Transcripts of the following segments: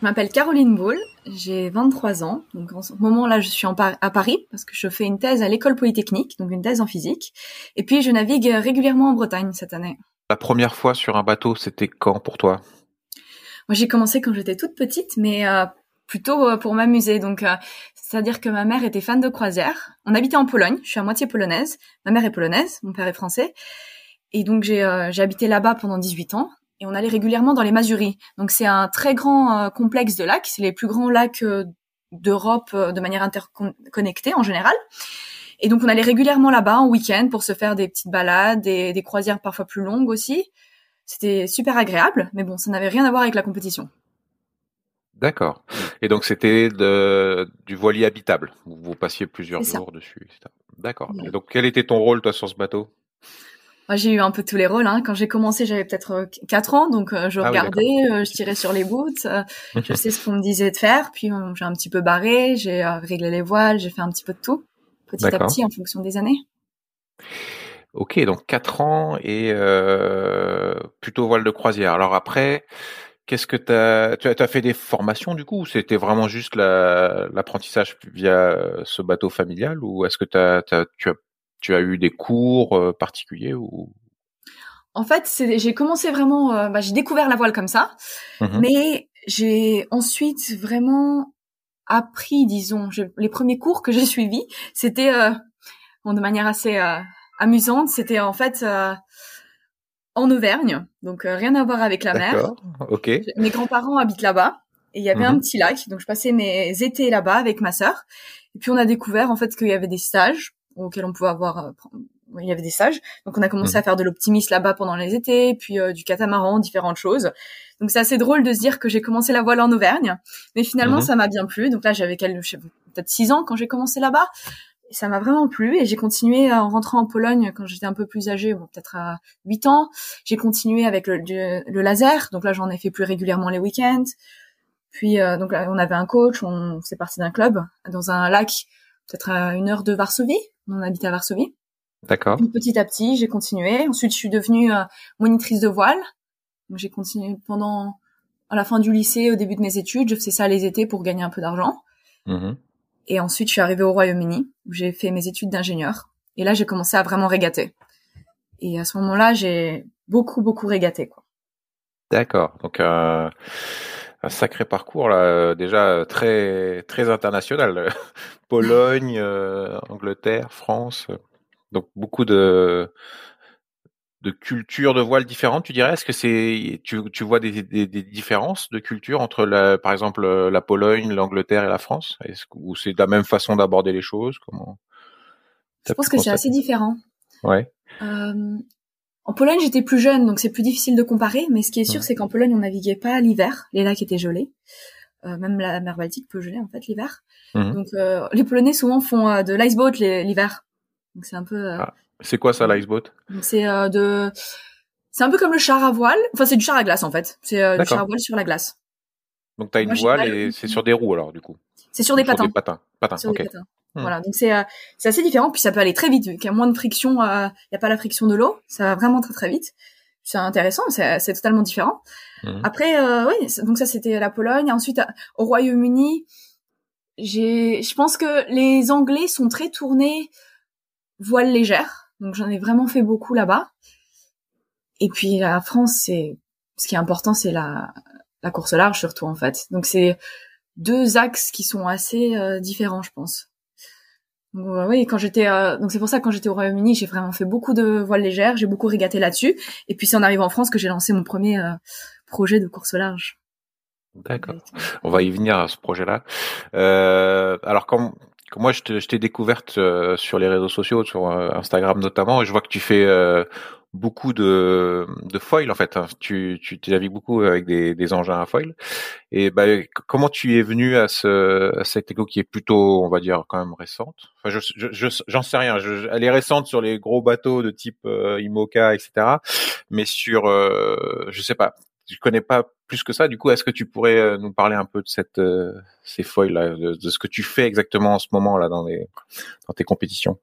Je m'appelle Caroline Ball, j'ai 23 ans. Donc en ce moment-là, je suis en à Paris parce que je fais une thèse à l'école polytechnique, donc une thèse en physique. Et puis je navigue régulièrement en Bretagne cette année. La première fois sur un bateau, c'était quand pour toi? Moi, j'ai commencé quand j'étais toute petite, mais euh, plutôt euh, pour m'amuser. Donc, euh, c'est-à-dire que ma mère était fan de croisière. On habitait en Pologne. Je suis à moitié polonaise. Ma mère est polonaise, mon père est français. Et donc, j'ai habité là-bas pendant 18 ans et on allait régulièrement dans les Masuries. Donc c'est un très grand euh, complexe de lacs, c'est les plus grands lacs euh, d'Europe euh, de manière interconnectée en général. Et donc on allait régulièrement là-bas en week-end pour se faire des petites balades, des, des croisières parfois plus longues aussi. C'était super agréable, mais bon, ça n'avait rien à voir avec la compétition. D'accord. Et donc c'était du voilier habitable. Vous passiez plusieurs jours dessus. D'accord. Et donc quel était ton rôle toi sur ce bateau? Moi, j'ai eu un peu tous les rôles. Hein. Quand j'ai commencé, j'avais peut-être 4 euh, ans, donc euh, je ah regardais, euh, je tirais sur les boots, je sais ce qu'on me disait de faire. Puis j'ai un petit peu barré, j'ai réglé les voiles, j'ai fait un petit peu de tout, petit à petit, en fonction des années. Ok, donc 4 ans et plutôt voile de croisière. Alors après, qu'est-ce que as, tu as, fait des formations du coup ou c'était vraiment juste l'apprentissage via ce bateau familial ou est-ce que tu as, tu as tu as eu des cours euh, particuliers ou? En fait, j'ai commencé vraiment, euh, bah, j'ai découvert la voile comme ça, mmh mais j'ai ensuite vraiment appris, disons, les premiers cours que j'ai suivis, c'était euh, de manière assez amusante, c'était en fait en Auvergne, donc rien à voir avec la mer. Ok. Mes grands-parents habitent là-bas et il y avait un mmh petit lac, donc je passais mes étés là-bas avec ma sœur. Et puis on a découvert en fait qu'il y avait des stages auquel on pouvait avoir euh, il y avait des stages. Donc on a commencé à mmh. faire de l'optimisme là-bas pendant les étés, puis euh, du catamaran, différentes choses. Donc c'est assez drôle de se dire que j'ai commencé la voile en Auvergne, mais finalement mmh. ça m'a bien plu. Donc là j'avais peut-être six ans quand j'ai commencé là-bas. Et ça m'a vraiment plu et j'ai continué en rentrant en Pologne quand j'étais un peu plus âgée, bon, peut-être à 8 ans. J'ai continué avec le, le, laser, donc là j'en ai fait plus régulièrement les week-ends. Puis euh, donc là, on avait un coach, on s'est parti d'un club dans un lac, peut-être à une heure de Varsovie, on habite à Varsovie. D'accord. Petit à petit, j'ai continué. Ensuite, je suis devenue euh, monitrice de voile. J'ai continué pendant à la fin du lycée, au début de mes études. Je faisais ça les étés pour gagner un peu d'argent. Mm-hmm. Et ensuite, je suis arrivée au Royaume-Uni où j'ai fait mes études d'ingénieur. Et là, j'ai commencé à vraiment régater. Et à ce moment-là, j'ai beaucoup, beaucoup régaté. Quoi. D'accord. Donc, euh, un sacré parcours là, euh, déjà très très international. Pologne, euh, Angleterre, France, donc beaucoup de de cultures de voiles différentes. Tu dirais, est-ce que c'est tu, tu vois des, des, différences de culture entre la, par exemple la Pologne, l'Angleterre et la France? Est-ce ou c'est la même façon d'aborder les choses? Comment Je pense que c'est assez différent. Ouais. Euh, en Pologne, j'étais plus jeune, donc c'est plus difficile de comparer. Mais ce qui est sûr, c'est qu'en Pologne, on naviguait pas l'hiver. Les lacs étaient gelés. Euh, même la mer Baltique peut geler en fait l'hiver. Mhm. Donc euh, les Polonais souvent font euh, de l'iceboat l'hiver. Donc c'est un peu. Ah, c'est quoi ça l'iceboat? C'est de. C'est un peu comme le char à voile. Enfin, c'est du char à glace en fait. C'est du char à voile sur la glace. Donc t'as une voile et c'est sur des roues alors du coup? C'est sur des patins. Sur des patins. Patins. Sur des patins. Hmm. Voilà, donc c'est c'est assez différent, puis ça peut aller très vite, vu qu'il y a moins de friction, il n'y a pas la friction de l'eau, ça va vraiment très très vite. C'est intéressant, c'est totalement différent. Hmm. Après, euh, oui, donc ça c'était la Pologne. Ensuite, au Royaume-Uni, j'ai, je pense que les Anglais sont très tournés voile légère. Donc j'en ai vraiment fait beaucoup là-bas. Et puis la France, c'est ce qui est important, c'est la, la course large surtout en fait. Donc c'est deux axes qui sont assez euh, différents, je pense. Donc, oui, quand j'étais euh, donc c'est pour ça que quand j'étais au Royaume-Uni, j'ai vraiment fait beaucoup de voiles légères, j'ai beaucoup régaté là-dessus. Et puis c'est en arrivant en France que j'ai lancé mon premier euh, projet de course large. D'accord. On va y venir à ce projet-là. alors comme moi, je t'ai découverte sur les réseaux sociaux, sur Instagram notamment, et je vois que tu fais beaucoup de, de foil en fait. Hein. Tu, tu, tu navigues beaucoup avec des, des engins à foil. Et bah, comment tu es venu à, ce, à cette écho qui est plutôt, on va dire, quand même récente? Enfin, je, je, j'en sais rien. Je, elle est récente sur les gros bateaux de type euh, IMOCA, etc. Mais sur, euh, je sais pas, je connais pas plus que ça. Du coup, est-ce que tu pourrais euh, nous parler un peu de cette, euh, ces foils là, de, de, ce que tu fais exactement en ce moment là dans, les, dans tes compétitions?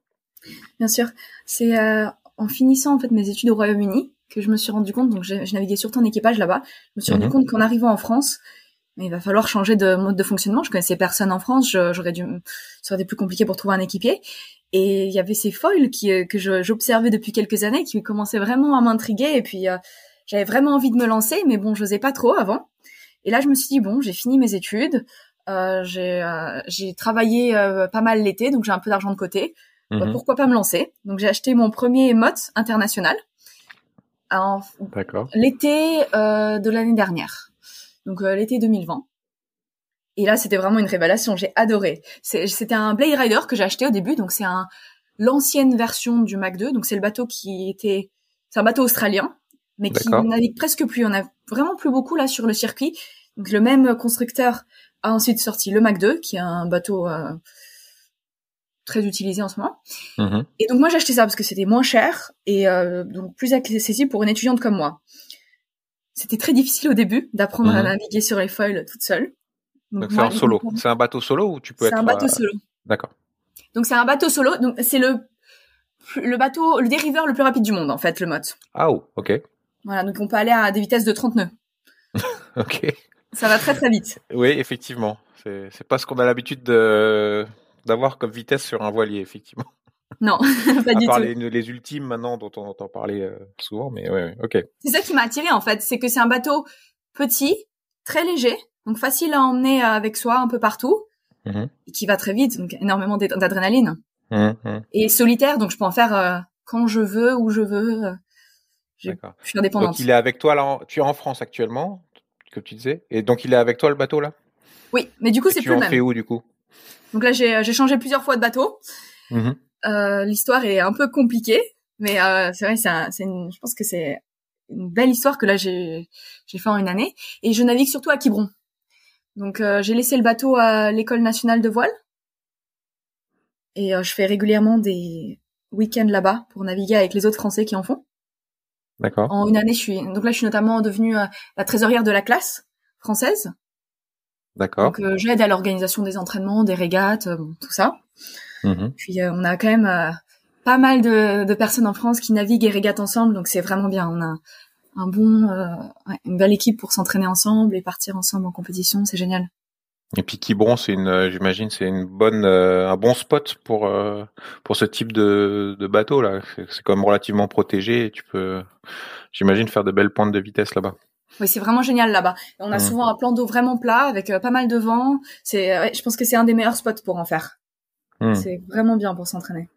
Bien sûr, c'est euh, en finissant en fait mes études au Royaume-Uni que je me suis rendu compte, donc je, naviguais surtout en équipage là-bas, je me suis rendu mhm. compte qu'en arrivant en France, il va falloir changer de mode de fonctionnement. Je connaissais personne en France, j'aurais dû, ça aurait été plus compliqué pour trouver un équipier. Et il y avait ces foils qui, euh, que j'observais depuis quelques années, qui commençaient vraiment à m'intriguer. Et puis euh, j'avais vraiment envie de me lancer, mais bon, j'osais pas trop avant. Et là, je me suis dit bon, j'ai fini mes études, euh, j'ai euh, travaillé pas mal l'été, donc j'ai un peu d'argent de côté. Bah, mhm. pourquoi pas me lancer? Donc j'ai acheté mon premier motte international en l'été euh, de l'année dernière, donc euh, l'été 2020. Et là, c'était vraiment une révélation. J'ai adoré. C'était un Blade Rider que j'ai acheté au début, donc c'est un l'ancienne version du Mac 2. Donc c'est le bateau qui était, c'est un bateau australien, mais qui navigue presque plus. On a vraiment plus beaucoup là sur le circuit. Donc le même constructeur a ensuite sorti le Mac 2, qui est un bateau euh, très utilisé en ce moment. Mhm. Et donc moi j'ai acheté ça parce que c'était moins cher et euh, donc plus accessible pour une étudiante comme moi. C'était très difficile au début d'apprendre à mhm. naviguer sur les foils toute seule. Donc c'est un solo. C'est un bateau solo ou tu peux être. C'est un bateau solo. D'accord. Donc c'est un bateau solo. Donc c'est le le bateau, le dériveur le plus rapide du monde en fait, le mot. Ah oh, ok. Voilà, donc on peut aller à des vitesses de 30 nœuds. ok. Ça va très très vite. Oui, effectivement. C'est pas ce qu'on a l'habitude de d'avoir comme vitesse sur un voilier, effectivement. Non, pas du tout. Les, les ultimes maintenant dont on entend parler euh, souvent, mais ouais, ok. C'est ça qui m'a attiré en fait, c'est que c'est un bateau petit, très léger, donc facile à emmener avec soi un peu partout, mm-hmm. et qui va très vite, donc énormément d'adrénaline. Mm-hmm. Et solitaire, donc je peux en faire euh, quand je veux, où je veux. Euh, je suis indépendante. Donc il est avec toi là, tu es en France actuellement, comme tu disais, et donc il est avec toi le bateau là? Oui, mais du coup c'est plus le même. Tu en fais où du coup? Donc là, j'ai, j'ai changé plusieurs fois de bateau. Mm-hmm. Euh, l'histoire est un peu compliquée, mais euh, c'est vrai, c'est, une, je pense que c'est une belle histoire que là j'ai, j'ai fait en une année. Et je navigue surtout à Quiberon. Donc euh, j'ai laissé le bateau à l'école nationale de voile. Et euh, je fais régulièrement des week-ends là-bas pour naviguer avec les autres Français qui en font. D'accord. En une année, je suis donc là, je suis notamment devenue euh, la trésorière de la classe française. D'accord. Donc euh, j'aide à l'organisation des entraînements, des régates, euh, tout ça. Mhm. Puis euh, on a quand même pas mal de, de, personnes en France qui naviguent et régatent ensemble, donc c'est vraiment bien. On a un bon, une belle équipe pour s'entraîner ensemble et partir ensemble en compétition, c'est génial. Et puis Quiberon, c'est une, j'imagine, c'est une bonne, un bon spot pour pour ce type de, de bateau là. C'est quand même relativement protégé. Et tu peux, j'imagine, faire de belles pointes de vitesse là-bas. Oui, c'est vraiment génial là-bas. On a mmh. souvent un plan d'eau vraiment plat avec euh, pas mal de vent. C'est, je pense que c'est un des meilleurs spots pour en faire. Mmh. C'est vraiment bien pour s'entraîner.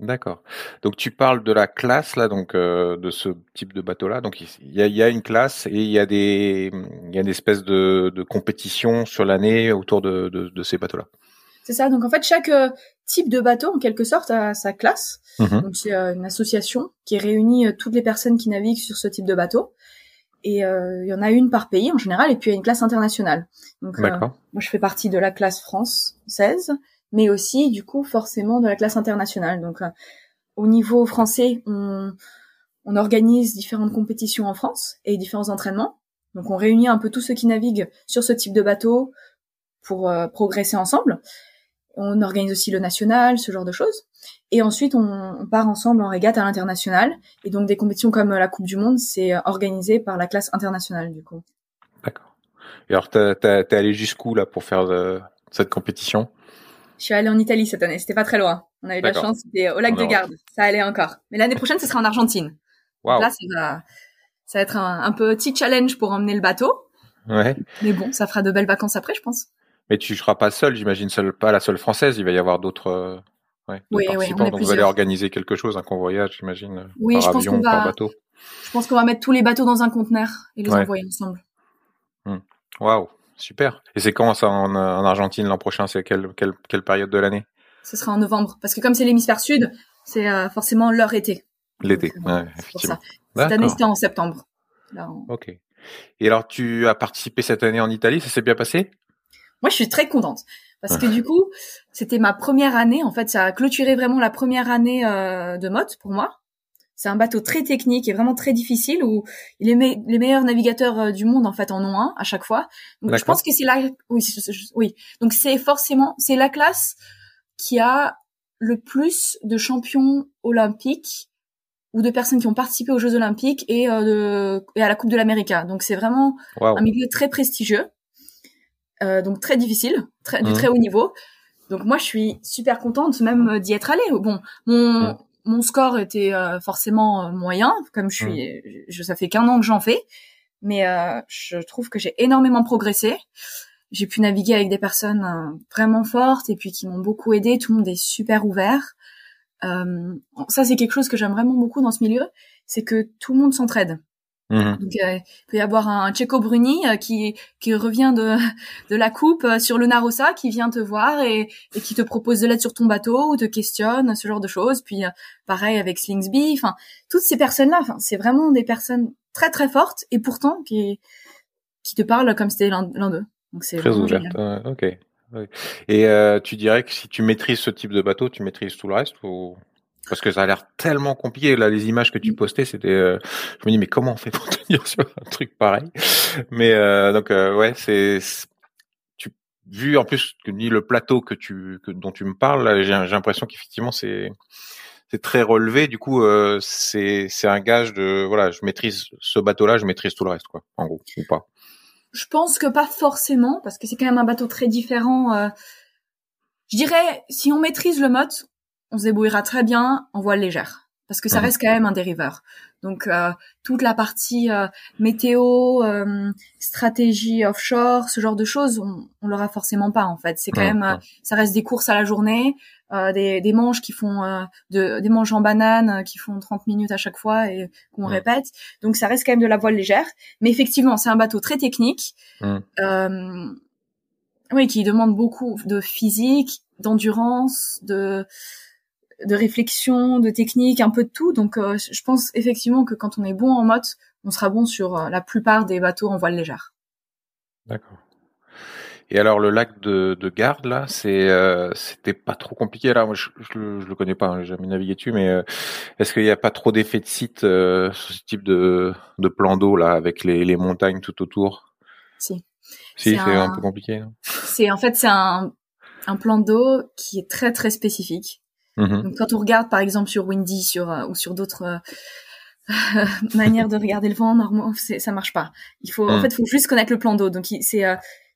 D'accord. Donc tu parles de la classe là, donc euh, de ce type de bateau-là. Donc il y a, y a, une classe et il y a des, il y a une espèce de, de compétition sur l'année autour de, de, de ces bateaux-là. C'est ça. Donc en fait chaque euh, type de bateau en quelque sorte a sa classe. Mmh. Donc c'est une association qui réunit toutes les personnes qui naviguent sur ce type de bateau et euh, il y en a une par pays en général, et puis il y a une classe internationale. Donc euh, moi je fais partie de la classe française, mais aussi du coup forcément de la classe internationale. Donc euh, au niveau français, on, on organise différentes compétitions en France et différents entraînements. Donc on réunit un peu tous ceux qui naviguent sur ce type de bateau pour progresser ensemble. On organise aussi le national, ce genre de choses. Et ensuite, on, part ensemble en régate à l'international. Et donc, des compétitions comme la Coupe du Monde, c'est organisé par la classe internationale, du coup. D'accord. Et alors, t'es allé jusqu'où, là, pour faire euh, cette compétition? Je suis allée en Italie cette année. C'était pas très loin. On avait de la chance. C'était au lac de Garde. Ça allait encore. Mais l'année prochaine, ce sera en Argentine. là, ça va, ça va être un, un, petit challenge pour emmener le bateau. Ouais. Mais bon, ça fera de belles vacances après, je pense. Mais tu seras pas seule, j'imagine, seule, pas la seule française. Il va y avoir d'autres. Euh, ouais, oui, oui, on Donc vous allez organiser quelque chose, un convoyage, j'imagine. Oui, par je pense qu'on va. Par bateau. Je pense qu'on va mettre tous les bateaux dans un conteneur et les envoyer ensemble. Hmm. Waouh, super. Et c'est quand ça en, en Argentine l'an prochain C'est quelle, quelle, quelle période de l'année? Ce sera en novembre, parce que comme c'est l'hémisphère sud, c'est euh, forcément leur été. L'été, euh, ouais, effectivement. Cette année, c'était en septembre. Ok. Et alors, tu as participé cette année en Italie, ça s'est bien passé? Moi, je suis très contente parce que du coup, c'était ma première année. En fait, ça a clôturé vraiment la première année euh, de mode pour moi. C'est un bateau très technique et vraiment très difficile où les, les meilleurs navigateurs euh, du monde en fait en ont un à chaque fois. Donc je pense que c'est la oui oui. Donc c'est forcément c'est la classe qui a le plus de champions olympiques ou de personnes qui ont participé aux Jeux Olympiques et, euh, de, et à la Coupe de l'Amérique. Donc c'est vraiment un milieu très prestigieux, euh, donc très difficile, très, du mmh. très haut niveau. Donc moi je suis super contente même d'y être allée. Bon, mon mmh. mon score était euh, forcément euh, moyen, comme je suis, mmh. je, ça fait qu'un an que j'en fais, mais euh, je trouve que j'ai énormément progressé. J'ai pu naviguer avec des personnes vraiment fortes et puis qui m'ont beaucoup aidé. Tout le monde est super ouvert. Euh, ça, c'est quelque chose que j'aime vraiment beaucoup dans ce milieu, c'est que tout le monde s'entraide. Mhm. Donc, euh, il peut y avoir un Checo Bruni euh, qui qui revient de de la coupe sur le Narossa, qui vient te voir et, et qui te propose de l'aide sur ton bateau ou te questionne, ce genre de choses. Puis pareil avec Slingsby. Enfin, toutes ces personnes-là, enfin, c'est vraiment des personnes très très fortes et pourtant qui qui te parlent comme si c'était l'un d'eux. Donc c'est très ouverte. ok. Et euh, tu dirais que si tu maîtrises ce type de bateau, tu maîtrises tout le reste ou parce que ça a l'air tellement compliqué là les images que tu postais c'était euh, je me dis mais comment on fait pour tenir sur un truc pareil? Mais euh, donc euh, ouais c'est tu vu en plus que ni le plateau que tu que, dont tu me parles j'ai j'ai l'impression qu'effectivement c'est c'est très relevé du coup euh, c'est c'est un gage de voilà je maîtrise ce bateau là je maîtrise tout le reste quoi en gros ou pas je pense que pas forcément, parce que c'est quand même un bateau très différent. Euh. Je dirais, si on maîtrise le mode, on se débrouillera très bien en voile légère, parce que ça mhm. reste quand même un dériveur. Donc euh, toute la partie euh, météo, stratégie offshore, ce genre de choses, on, on l'aura forcément pas en fait. C'est quand même, ça reste des courses à la journée. Euh, des, des, manches qui font euh, de, des manches en banane euh, qui font 30 minutes à chaque fois et qu'on répète. Donc ça reste quand même de la voile légère, mais effectivement c'est un bateau très technique, oui, qui demande beaucoup de physique, d'endurance, de de réflexion, de technique, un peu de tout. Donc je pense effectivement que quand on est bon en motte, on sera bon sur la plupart des bateaux en voile légère. D'accord. Et alors le lac de, de Garde là, c'est euh, c'était pas trop compliqué là. Moi je, je, le, connais pas, hein, j'ai jamais navigué dessus, mais euh, est-ce qu'il n'y a pas trop d'effet de site euh, sur ce type de, de plan d'eau là avec les, les montagnes tout autour? Si. Si c'est un... peu compliqué. C'est en fait c'est un un plan d'eau qui est très très spécifique. Mmh Donc quand on regarde par exemple sur Windy sur ou sur d'autres manières de regarder le vent, normalement ça marche pas. Il faut en mmh. fait faut juste connaître le plan d'eau. Donc c'est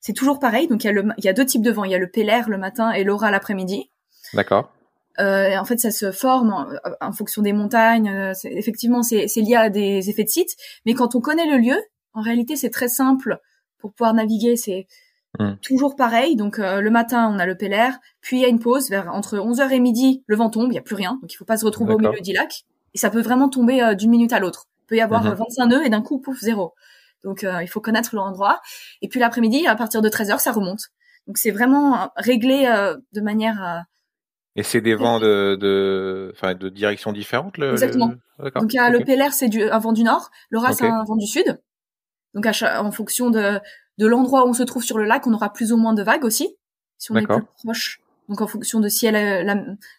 c'est toujours pareil. Donc il y a le, il y a deux types de vent. Il y a le pélaire le matin et l'aura l'après-midi. D'accord. Euh, en fait, ça se forme en, fonction des montagnes. Euh, effectivement, c'est lié à des effets de site. Mais quand on connaît le lieu, en réalité, c'est très simple pour pouvoir naviguer. C'est hmm. toujours pareil. Donc euh, le matin, on a le pélaire, puis il y a une pause vers entre 11h et midi. Le vent tombe, il y a plus rien. Donc il faut pas se retrouver au milieu du lac. Et ça peut vraiment tomber euh, d'une minute à l'autre. Il peut y avoir 25 mhm. nœuds et d'un coup, pouf, zéro. Donc euh, il faut connaître l'endroit. Et puis l'après-midi, à partir de 13 heures, ça remonte. Donc c'est vraiment réglé euh, de manière. Euh, et c'est des vents de, de, enfin, de direction différentes. Le, Exactement. Donc le PLR, c'est du, un vent du nord. Le RA, c'est un vent du sud. Donc en fonction de, de l'endroit où on se trouve sur le lac, on aura plus ou moins de vagues aussi. Si on est plus proche. Donc en fonction de si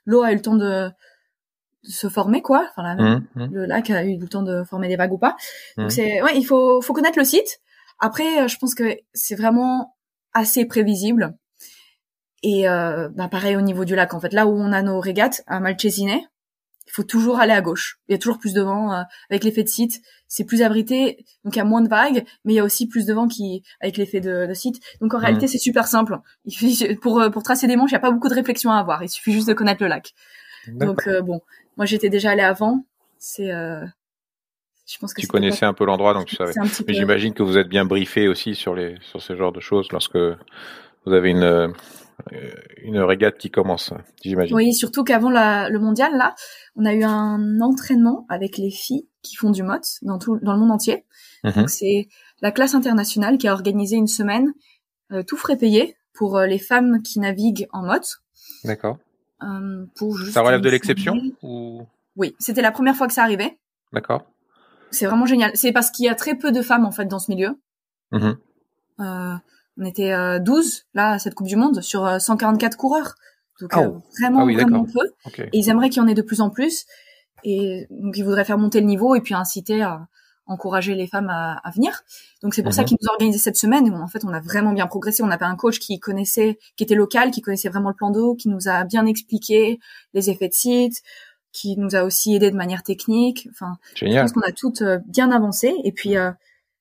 l'eau a eu le temps de, se former quoi enfin mmh, mmh. le lac a eu le temps de former des vagues ou pas donc mmh. c'est ouais il faut faut connaître le site après euh, je pense que c'est vraiment assez prévisible et euh, bah pareil au niveau du lac en fait là où on a nos régates à Malcesine il faut toujours aller à gauche. Il y a toujours plus de vent euh, avec l'effet de site, c'est plus abrité, donc il y a moins de vagues, mais il y a aussi plus de vent qui avec l'effet de, de site. Donc en réalité, c'est super simple. Il pour pour tracer des manches, il n'y a pas beaucoup de réflexion à avoir. Il suffit juste de connaître le lac. Donc bon, moi j'étais déjà allé avant. C'est je pense que tu connaissais un peu l'endroit, donc tu savais. Mais j'imagine que vous êtes bien briefé aussi sur les sur ce genre de choses lorsque vous avez une euh, une régate qui commence, j'imagine. Oui, surtout qu'avant le mondial là, on a eu un entraînement avec les filles qui font du mot dans tout dans le monde entier. Mhm. Donc c'est la classe internationale qui a organisé une semaine euh, tout frais payé pour euh, les femmes qui naviguent en mode. D'accord. pour ça relève de l'exception ou? Oui, c'était la première fois que ça arrivait. D'accord. C'est vraiment génial. C'est parce qu'il y a très peu de femmes en fait dans ce milieu. Mhm. Euh, on était euh, 12 là à cette Coupe du Monde sur 144 euh, coureurs. Donc ah euh, vraiment ah vraiment peu. Et ils aimeraient qu'il y en ait de plus en plus. Et donc ils voudraient faire monter le niveau et puis inciter à encourager les femmes à, à venir. Donc c'est pour ça mhm. qu'ils nous ont organisé cette semaine. Et en fait, on a vraiment bien progressé. On avait un coach qui connaissait, qui était local, qui connaissait vraiment le plan d'eau, qui nous a bien expliqué les effets de site, qui nous a aussi aidé de manière technique. Enfin, je pense qu'on a toutes euh, bien avancé. Et puis euh,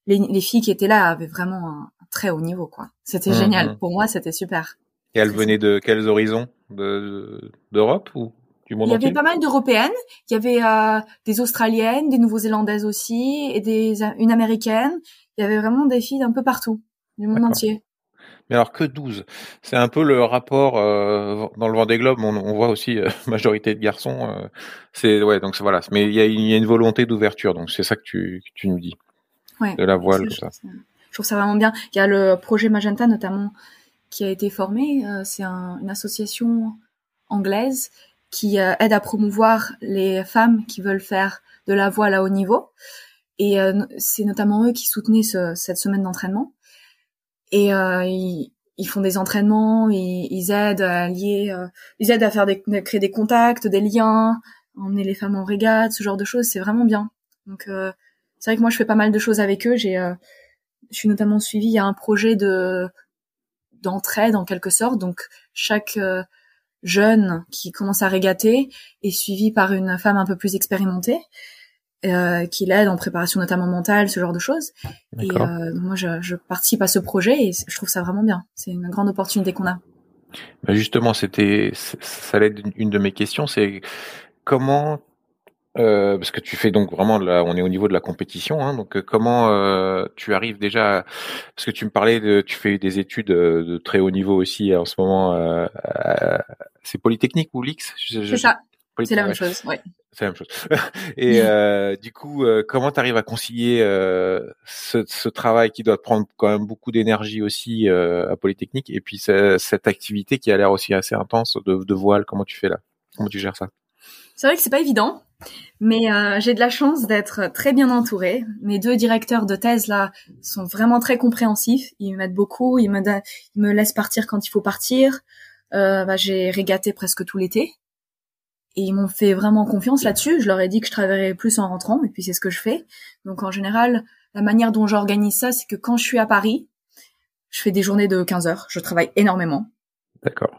les, les, filles qui étaient là avaient vraiment un, très haut niveau, quoi. C'était mmh, génial. Mmh. Pour moi, c'était super. Et elles venaient de quels horizons d'Europe ou du monde Il y avait pas mal d'Européennes. Il y avait euh, des Australiennes, des Nouveau-Zélandaises aussi, et des une Américaine. Il y avait vraiment des filles d'un peu partout, du monde entier. Mais alors que 12 C'est un peu le rapport euh, dans le Vendée Globe. On, on voit aussi euh, majorité de garçons. Euh, c'est ouais, donc voilà. Mais il y a, y a, une volonté d'ouverture. Donc c'est ça que tu, que tu nous dis. Ouais, de la voile. Ça. Trouve ça vraiment bien. Il y a le projet Magenta notamment qui a été formé. Euh, c'est un, une association anglaise qui aide à promouvoir les femmes qui veulent faire de la voile à haut niveau. Et c'est notamment eux qui soutenaient ce, cette semaine d'entraînement. Et euh, ils, font des entraînements, ils, aident à euh, créer des contacts, des liens, emmener les femmes en régate, ce genre de choses, c'est vraiment bien. Donc euh, c'est vrai que moi je fais pas mal de choses avec eux. Je suis notamment suivie. Il y a un projet de d'entraide en quelque sorte. Donc chaque jeune qui commence à régater est suivi par une femme un peu plus expérimentée euh, qui l'aide en préparation notamment mentale, ce genre de choses. Et euh, moi, je, je, participe à ce projet et je trouve ça vraiment bien. C'est une grande opportunité qu'on a. Bah justement, c'était, ça allait être une de mes questions, c'est comment, euh, parce que tu fais donc vraiment, là, on est au niveau de la compétition, hein, donc euh, comment euh, tu arrives déjà, parce que tu me parlais de, tu fais des études de très haut niveau aussi en ce moment, c'est Polytechnique ou l'X? C'est ça. C'est la même chose. C'est la même chose. Et du coup, comment tu arrives à concilier ce, ce, travail qui doit prendre quand même beaucoup d'énergie aussi à Polytechnique et puis cette activité qui a l'air aussi assez intense de, de, voile? Comment tu fais là? Comment tu gères ça? C'est vrai que c'est pas évident, mais euh, j'ai de la chance d'être très bien entourée. Mes deux directeurs de thèse là sont vraiment très compréhensifs. Ils m'aident beaucoup. Ils me, ils me laissent partir quand il faut partir. Bah, j'ai régaté presque tout l'été et ils m'ont fait vraiment confiance là-dessus. Je leur ai dit que je travaillerais plus en rentrant, et puis c'est ce que je fais. Donc en général, la manière dont j'organise ça, c'est que quand je suis à Paris, je fais des journées de 15 heures. Je travaille énormément. D'accord.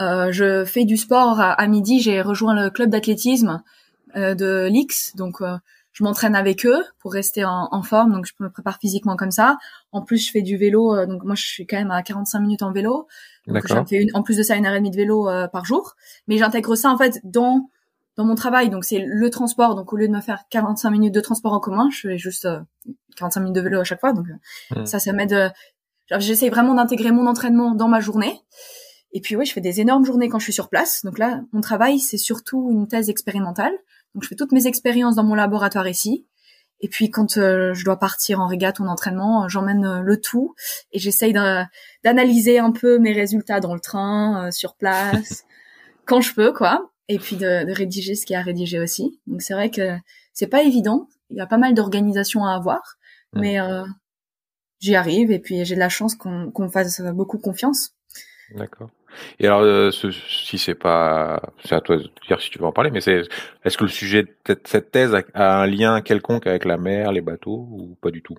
Euh, je fais du sport à, midi. J'ai rejoint le club d'athlétisme euh, de l'X, donc euh, je m'entraîne avec eux pour rester en, en, forme. Donc je me prépare physiquement comme ça. En plus, je fais du vélo. Euh, donc moi, je suis quand même à 45 minutes en vélo. Donc j'en fais une, en plus de ça une heure et demie de vélo euh, par jour. Mais j'intègre ça en fait dans dans mon travail. Donc c'est le transport. Donc au lieu de me faire 45 minutes de transport en commun, je fais juste 45 euh, minutes de vélo à chaque fois. Donc euh, hmm. ça, ça m'aide. J'essaie vraiment d'intégrer mon entraînement dans ma journée. Et puis oui, je fais des énormes journées quand je suis sur place. Donc là, mon travail, c'est surtout une thèse expérimentale. Donc je fais toutes mes expériences dans mon laboratoire ici. Et puis quand euh, je dois partir en régate ou en entraînement, euh, j'emmène euh, le tout et j'essaye d'analyser un peu mes résultats dans le train, sur place, quand je peux, quoi. Et puis de, de rédiger ce qu'il y a à rédiger aussi. Donc c'est vrai que c'est pas évident. Il y a pas mal d'organisations à avoir, mais j'y arrive et puis j'ai de la chance qu'on qu'on fasse beaucoup confiance. D'accord. Et alors, euh, ce, si c'est pas, c'est à toi de dire si tu veux en parler, mais c'est, est-ce que le sujet de cette thèse a un lien quelconque avec la mer, les bateaux, ou pas du tout?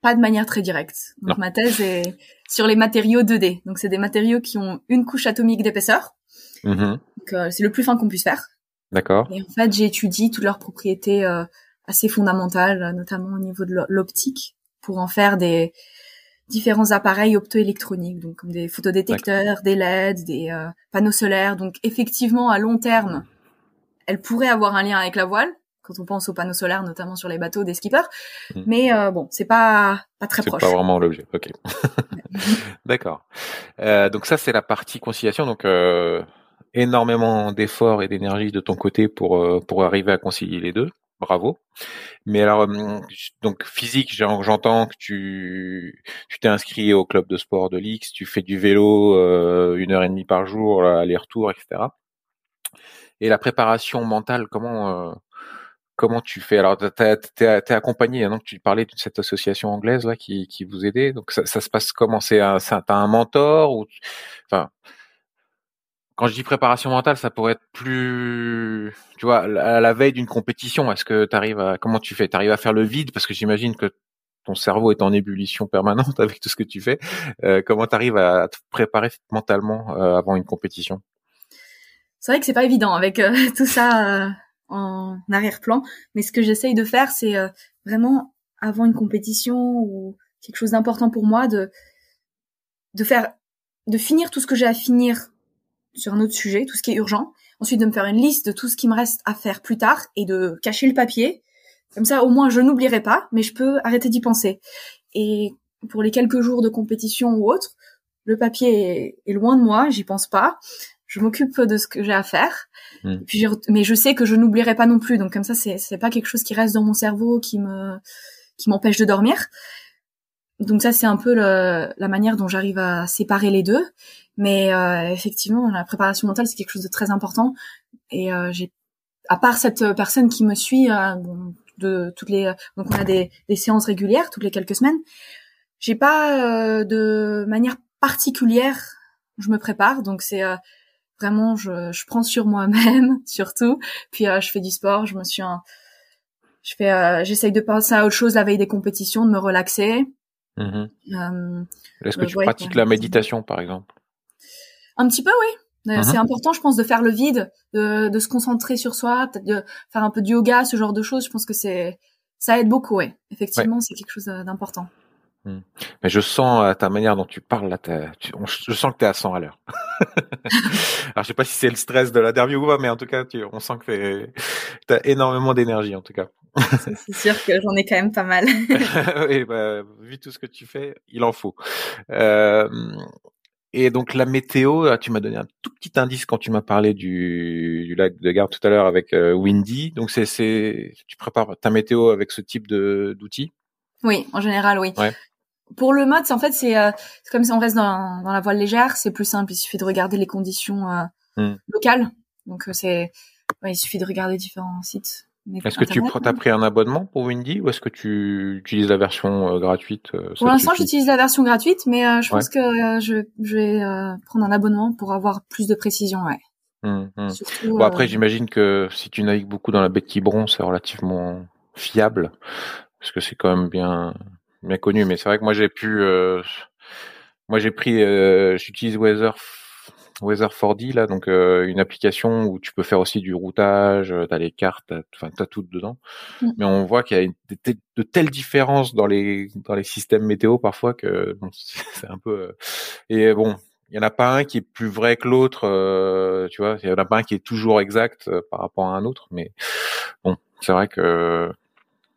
Pas de manière très directe. Donc ma thèse est sur les matériaux 2D. Donc c'est des matériaux qui ont une couche atomique d'épaisseur. Mm-hmm. Donc euh, c'est le plus fin qu'on puisse faire. D'accord. Et en fait, j'étudie toutes leurs propriétés assez fondamentales, notamment au niveau de l'optique, pour en faire des différents appareils optoélectroniques, donc comme des photodétecteurs, des LED, des panneaux solaires. Donc effectivement, à long terme, elle pourrait avoir un lien avec la voile quand on pense aux panneaux solaires, notamment sur les bateaux des skippers. Hmm. Mais euh, bon, c'est pas pas très proche. C'est pas vraiment l'objet. Ok. D'accord. Euh, donc ça, c'est la partie conciliation. Donc euh, énormément d'efforts et d'énergie de ton côté pour euh, pour arriver à concilier les deux. Bravo. Mais alors, hum, donc physique, j'entends que tu tu t'es inscrit au club de sport de l'X, tu fais du vélo euh, une heure et demie par jour, aller-retour, etc. Et la préparation mentale, comment euh, comment tu fais? Alors, t'es es, accompagné, hein, tu parlais de cette association anglaise là qui, qui vous aidait. Donc, ça, ça se passe comment? C'est un, t'as un mentor ou enfin quand je dis préparation mentale, ça pourrait être plus, tu vois, à la veille d'une compétition. Est-ce que tu arrives à, comment tu fais? Tu arrives à faire le vide? Parce que j'imagine que ton cerveau est en ébullition permanente avec tout ce que tu fais. Euh, comment tu arrives à te préparer mentalement euh, avant une compétition? C'est vrai que c'est pas évident avec euh, tout ça en arrière-plan, mais ce que j'essaye de faire, c'est vraiment avant une compétition ou quelque chose d'important pour moi de de faire de finir tout ce que j'ai à finir sur un autre sujet, tout ce qui est urgent. Ensuite, de me faire une liste de tout ce qui me reste à faire plus tard et de cacher le papier. Comme ça, au moins, je n'oublierai pas, mais je peux arrêter d'y penser. Et pour les quelques jours de compétition ou autre, le papier est, loin de moi, j'y pense pas je m'occupe de ce que j'ai à faire. Hmm. puis mais je sais que je n'oublierai pas non plus. Donc comme ça, c'est c'est pas quelque chose qui reste dans mon cerveau qui me qui m'empêche de dormir. Donc ça, c'est un peu le, la manière dont j'arrive à séparer les deux. Mais euh, effectivement, la préparation mentale, c'est quelque chose de très important. Et euh, j'ai, à part cette personne qui me suit, euh, de toutes les, donc on a des, des, séances régulières toutes les quelques semaines. J'ai pas de manière particulière, je me prépare. Donc c'est vraiment je, je prends sur moi-même surtout puis euh, je fais du sport je me suis un... je fais euh, j'essaye de penser à autre chose la veille des compétitions de me relaxer mmh euh, est-ce que tu pratiques la méditation par exemple? Un petit peu oui. Mmh c'est important je pense de faire le vide de, de se concentrer sur soi peut-être de faire un peu de yoga ce genre de choses. Je pense que c'est ça aide beaucoup ouais. Effectivement c'est quelque chose d'important. Hmm. Mais je sens à ta manière dont tu parles là, je sens que tu es à 100 à l'heure. Alors je sais pas si c'est le stress de la derby ou pas, mais en tout cas, tu, on sent que tu as énormément d'énergie en tout cas. c'est sûr que j'en ai quand même pas mal. oui, bah, vu tout ce que tu fais, il en faut. Euh, et donc la météo, tu m'as donné un tout petit indice quand tu m'as parlé du, du, lac de Garde tout à l'heure avec euh, Windy. Donc c'est, c'est, tu prépares ta météo avec ce type de d'outils? Oui, en général, oui. Ouais pour le mode, en fait, c'est euh, comme si on reste dans, dans la voile légère, c'est plus simple. Il suffit de regarder les conditions euh, hmm. locales. Donc c'est, ouais, il suffit de regarder différents sites. Est-ce que tu as pris un abonnement pour Windy ou est-ce que tu utilises la version gratuite Pour l'instant, j'utilise la version gratuite, mais je pense que je, je, vais prendre un abonnement pour avoir plus de précision. Ouais. Hmm, hmm. bon après, j'imagine que si tu navigues beaucoup dans la baie de Quiberon, c'est relativement fiable parce que c'est quand même bien bien connu, mais c'est vrai que moi j'ai pu, euh, moi j'ai pris, euh, j'utilise Weather Weather 4D là, donc euh, une application où tu peux faire aussi du routage, t'as les cartes, enfin t'as tout dedans. Mm. Mais on voit qu'il y a de, telles différences dans les dans les systèmes météo parfois que bon, c'est un peu et bon. Il y en a pas un qui est plus vrai que l'autre, tu vois. Il y en a pas un qui est toujours exact par rapport à un autre, mais bon, c'est vrai que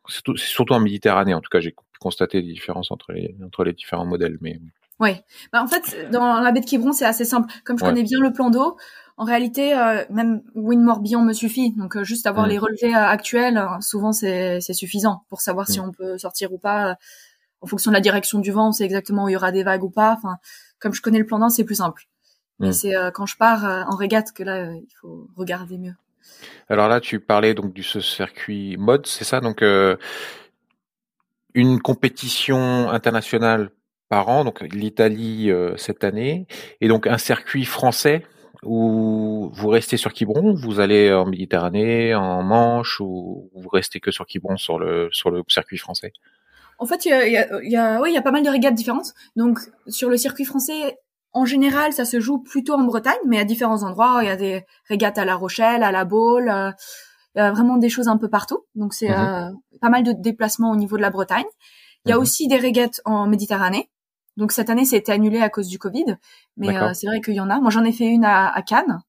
c'est surtout en Méditerranée, en tout cas, j'ai constater des différences entre les, entre les différents modèles. Mais oui, bah, en fait, dans la baie de Quiberon, c'est assez simple. Comme je connais bien le plan d'eau, en réalité, euh, même Wind Morbihan me suffit. Donc, euh, juste avoir mm. les relevés euh, actuels, souvent c'est suffisant pour savoir si mm. on peut sortir ou pas. En fonction de la direction du vent, on sait exactement où il y aura des vagues ou pas. Enfin, comme je connais le plan d'eau, c'est plus simple. Mais mm. c'est quand je pars en régate que là, il faut regarder mieux. Alors là, tu parlais donc du ce circuit mode, c'est ça? Donc une compétition internationale par an, donc l'Italie euh, cette année, et donc un circuit français où vous restez sur Quiberon, vous allez en Méditerranée, en Manche, ou vous restez que sur Quiberon sur le sur le circuit français? En fait, il y a, y, a, y, a, oui, il y a pas mal de régates différentes. Donc sur le circuit français, en général, ça se joue plutôt en Bretagne, mais à différents endroits. Il y a des régates à La Rochelle, à La Baule, euh, il y a vraiment des choses un peu partout. Donc c'est mhm. pas mal de déplacements au niveau de la Bretagne. Il y a mhm. aussi des régates en Méditerranée. Donc cette année, c'était annulé à cause du Covid, mais c'est vrai qu'il y en a. Moi, j'en ai fait une à, à Cannes.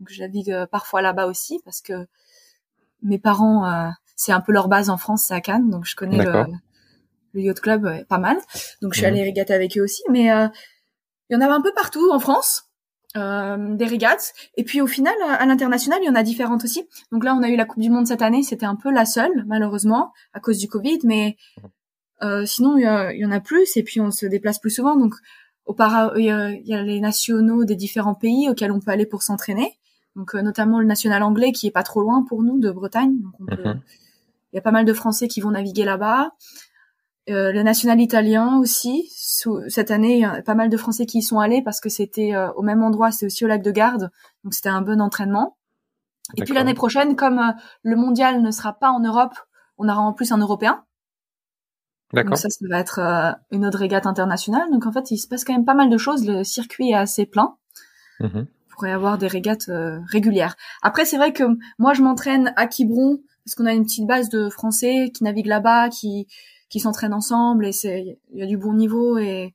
Donc je navigue parfois là-bas aussi parce que mes parents, c'est un peu leur base en France, c'est à Cannes, donc je connais le, le yacht club pas mal. Donc je suis mhm. allée régater avec eux aussi, mais euh, il y en avait un peu partout en France. Euh, des régates et puis au final à l'international il y en a différentes aussi donc là on a eu la coupe du monde cette année c'était un peu la seule malheureusement à cause du covid mais euh, sinon il y, en a plus et puis on se déplace plus souvent donc il y, a, les nationaux des différents pays auxquels on peut aller pour s'entraîner donc euh, notamment le national anglais qui est pas trop loin pour nous de Bretagne mhm. il y a pas mal de Français qui vont naviguer là-bas euh, le national italien aussi. cette année, il y a pas mal de Français qui y sont allés parce que c'était euh, au même endroit, c'était aussi au lac de Garde, donc c'était un bon entraînement. Et puis l'année prochaine, comme euh, le mondial ne sera pas en Europe, on aura en plus un Européen. D'accord. Donc ça, ça va être une autre régate internationale. Donc en fait, il se passe quand même pas mal de choses. Le circuit est assez plein. Mm pourrait avoir des régates régulières. Après, c'est vrai que moi, je m'entraîne à Quiberon parce qu'on a une petite base de Français qui naviguent là-bas, qui qui s'entraînent ensemble et c'est il y a du bon niveau et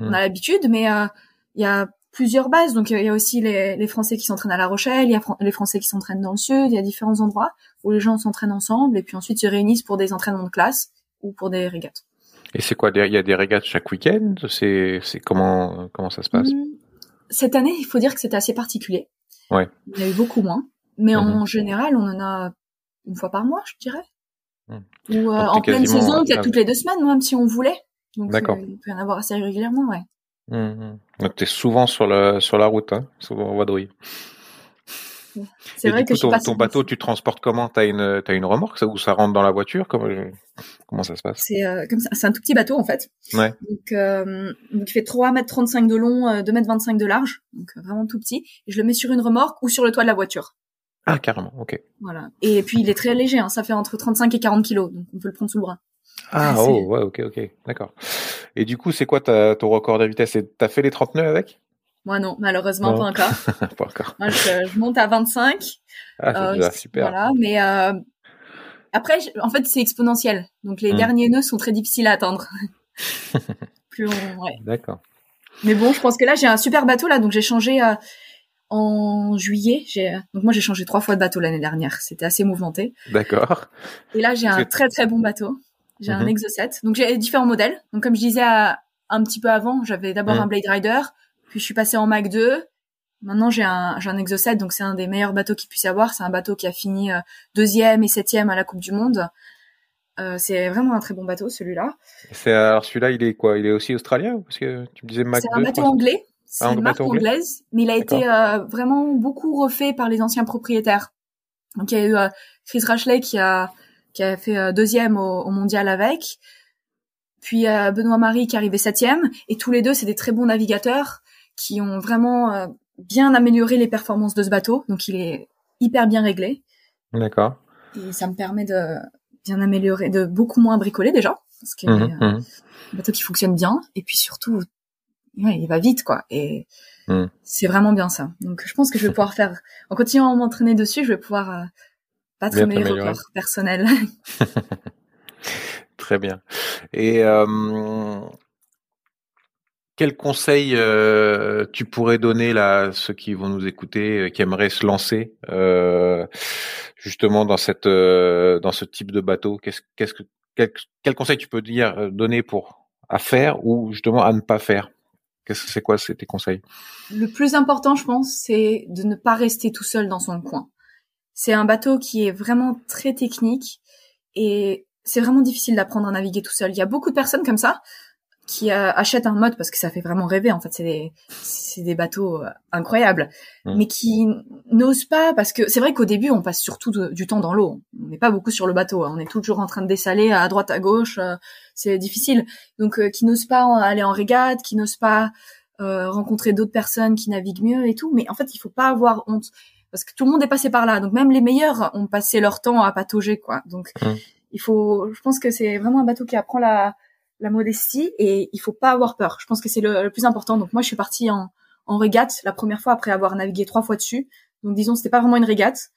on a l'habitude mais euh, il y a plusieurs bases donc il y a aussi les, les Français qui s'entraînent à La Rochelle, il y a les Français qui s'entraînent dans le sud, il y a différents endroits où les gens s'entraînent ensemble et puis ensuite se réunissent pour des entraînements de classe ou pour des régates. Et c'est quoi Il y a des régates chaque week-end? C'est comment comment ça se passe? Mmh. Cette année, il faut dire que c'était assez particulier. Ouais. Il y a eu beaucoup moins, mais en mmh général, on en a une fois par mois, je dirais. Ou euh, en pleine saison, toutes les deux semaines, même si on voulait. D'accord. il peut y en avoir assez régulièrement, ouais. Mmh, mmh. Donc tu es souvent sur la sur la route, hein, souvent en vadrouille. C'est vrai que ton, ton bateau, tu transportes comment? T'as une as une remorque ça, ou ça rentre dans la voiture? Comment comment ça se passe? C'est euh, comme ça, c'est un tout petit bateau en fait. Ouais. Donc, euh, donc il fait 3 mètres 35 de long, 2 mètres 25 de large, donc vraiment tout petit. Et je le mets sur une remorque ou sur le toit de la voiture. Ah, carrément, ok. Voilà. Et puis, il est très léger, hein. ça fait entre 35 et 40 kilos, donc on peut le prendre sous le bras. Ah, oh, ouais, ok, ok, d'accord. Et du coup, c'est quoi ta, ton record de vitesse? T'as fait les 30 nœuds avec? Moi, non, malheureusement, pas encore. pas encore. Moi, je, monte à 25. Ah, euh, super. Voilà, mais euh, après, en fait, c'est exponentiel. Donc, les hmm. derniers nœuds sont très difficiles à atteindre. Plus on... ouais. D'accord. Mais bon, je pense que là, j'ai un super bateau, là, donc j'ai changé... Euh, en juillet. J'ai donc moi j'ai changé trois fois de bateau l'année dernière. C'était assez mouvementé. D'accord. Et là j'ai un très très bon bateau. J'ai un mhm. Exo 7. Donc j'ai différents modèles. Donc comme je disais un petit peu avant, j'avais d'abord mhm. un Blade Rider, puis je suis passée en Mac 2. Maintenant j'ai un j'ai un Exo 7, donc c'est un des meilleurs bateaux qu'il puisse y avoir. C'est un bateau qui a fini euh, deuxième et septième à la Coupe du Monde. Euh, c'est vraiment un très bon bateau celui-là. C'est alors celui-là, il est quoi? Il est aussi australien? Parce que tu me disais Mac 2. C'est un bateau anglais. C'est une marque anglaise, mais il a été euh, vraiment beaucoup refait par les anciens propriétaires. Donc il y a eu euh, Chris Rashley qui a qui a fait euh, deuxième au, mondial avec, puis Benoît Marie qui est arrivé septième, et tous les deux c'est des très bons navigateurs qui ont vraiment bien amélioré les performances de ce bateau. Donc il est hyper bien réglé. D'accord. Et ça me permet de bien améliorer, de beaucoup moins bricoler déjà, parce que mmh, mmh. un bateau qui fonctionne bien, et puis surtout il va vite quoi et hmm. c'est vraiment bien ça donc je pense que je vais pouvoir faire en continuant à m'entraîner dessus je vais pouvoir euh, battre mes records personnels très bien et euh, quel conseil euh, tu pourrais donner là à ceux qui vont nous écouter euh, qui aimeraient se lancer euh, justement dans cette euh, dans ce type de bateau? Qu'est-ce qu'est-ce que quel, conseil tu peux dire donner pour à faire ou justement à ne pas faire? Qu'est-ce que c'est quoi tes conseils? Le plus important, je pense, c'est de ne pas rester tout seul dans son coin. C'est un bateau qui est vraiment très technique et c'est vraiment difficile d'apprendre à naviguer tout seul. Il y a beaucoup de personnes comme ça qui euh, achètent un mode parce que ça fait vraiment rêver. En fait, c'est des, c'est des bateaux euh, incroyables, mmh. mais qui n'osent pas parce que c'est vrai qu'au début, on passe surtout du temps dans l'eau. On n'est pas beaucoup sur le bateau. Hein. On est toujours en train de dessaler à droite, à gauche. Euh, c'est difficile. Donc, qui n'osent pas aller en régate, qui n'osent pas rencontrer d'autres personnes qui naviguent mieux et tout. Mais en fait, il faut pas avoir honte parce que tout le monde est passé par là. Donc, même les meilleurs ont passé leur temps à patauger, quoi. Donc, mmh. il faut. Je pense que c'est vraiment un bateau qui apprend la la modestie et il faut pas avoir peur. Je pense que c'est le, plus important. Donc moi, je suis partie en, en régate la première fois après avoir navigué trois fois dessus. Donc disons, c'était pas vraiment une régate.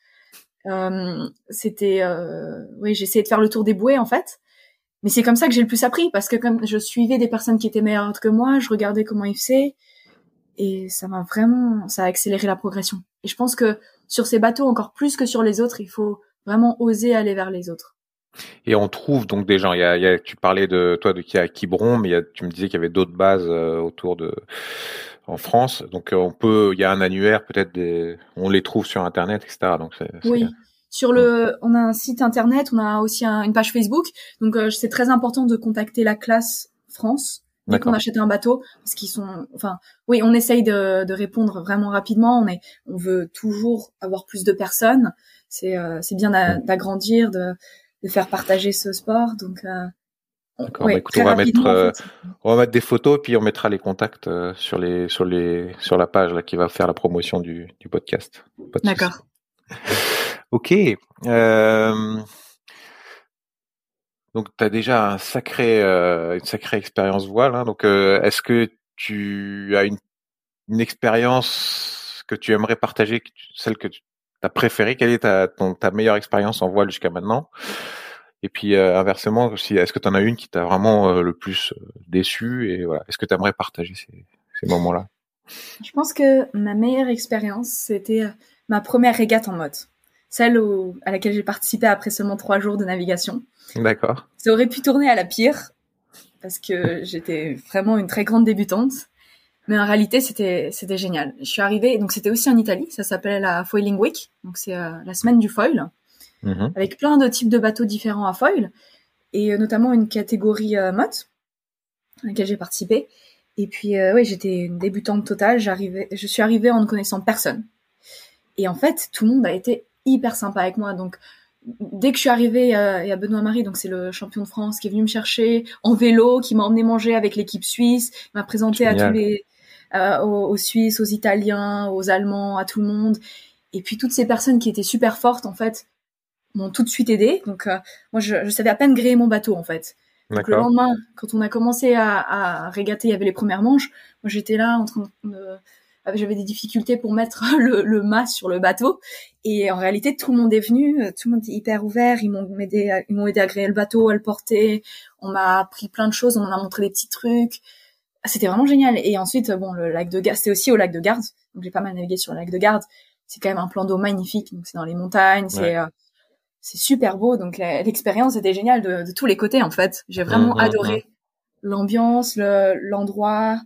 Euh, c'était, euh, oui, essayé de faire le tour des bouées en fait. Mais c'est comme ça que j'ai le plus appris parce que comme je suivais des personnes qui étaient meilleures que moi, je regardais comment ils faisaient et ça m'a vraiment, ça a accéléré la progression. Et je pense que sur ces bateaux, encore plus que sur les autres, il faut vraiment oser aller vers les autres. Et on trouve donc des gens. Il y a, il y a tu parlais de toi de qui à Quiberon, mais il y a, tu me disais qu'il y avait d'autres bases euh, autour de en France. Donc euh, on peut, il y a un annuaire peut-être des, on les trouve sur internet, etc. Donc c'est, oui. Sur le, on a un site internet, on a aussi une page Facebook. Donc euh, c'est très important de contacter la classe France dès qu'on achète un bateau parce qu'ils sont, enfin, oui, on essaye de, de, répondre vraiment rapidement. On est, on veut toujours avoir plus de personnes. C'est, c'est bien d'agrandir, de de faire partager ce sport. Donc, euh. Bah, on va mettre, euh, on va mettre des photos puis on mettra les contacts euh, sur les, sur les, sur la page là qui va faire la promotion du, du podcast. D'accord. ok. donc, tu as déjà un sacré, une sacrée expérience voile. Hein. donc, est-ce que tu as une, une expérience que tu aimerais partager, celle que tu as préférée Quelle est ta, ta meilleure expérience en voile jusqu'à maintenant? Et puis euh, inversement, est-ce que tu en as une qui t'a vraiment euh, le plus euh, déçu? Et voilà, est-ce que tu aimerais partager ces, ces moments-là? Je pense que ma meilleure expérience, c'était ma première régate en mode, celle à laquelle j'ai participé après seulement trois jours de navigation. D'accord. Ça aurait pu tourner à la pire parce que j'étais vraiment une très grande débutante. Mais en réalité, c'était c'était génial. Je suis arrivée, donc c'était aussi en Italie. Ça s'appelait la Foiling Week, donc c'est la semaine du foil. Mhm. avec plein de types de bateaux différents à foil, et euh, notamment une catégorie euh, motte, à laquelle j'ai participé. Et puis, euh, oui, j'étais une débutante totale. J'arrivais, je suis arrivée en ne connaissant personne. Et en fait, tout le monde a été hyper sympa avec moi. Donc, dès que je suis arrivée, il y a Benoît Marie, donc c'est le champion de France, qui est venu me chercher en vélo, qui m'a emmené manger avec l'équipe suisse, m'a présenté à tous les, aux, aux, Suisses, aux Italiens, aux Allemands, à tout le monde. Et puis toutes ces personnes qui étaient super fortes, en fait, m'ont tout de suite aidé. Donc euh, moi, je, je, savais à peine gréer mon bateau en fait. Donc le lendemain, quand on a commencé à, à régater, il y avait les premières manches. Moi, j'étais là en train de euh, j'avais des difficultés pour mettre le, le, mât sur le bateau et en réalité tout le monde est venu euh, tout le monde est hyper ouvert ils m'ont aidé ils m'ont aidé à gréer le bateau à le porter on m'a appris plein de choses on m'a montré des petits trucs c'était vraiment génial et ensuite bon le lac de Garde c'était aussi au lac de Garde donc j'ai pas mal navigué sur le lac de Garde c'est quand même un plan d'eau magnifique donc c'est dans les montagnes c'est c'est super beau. Donc l'expérience était géniale de, tous les côtés en fait. J'ai vraiment mmh, adoré mmh. l'ambiance, l'endroit.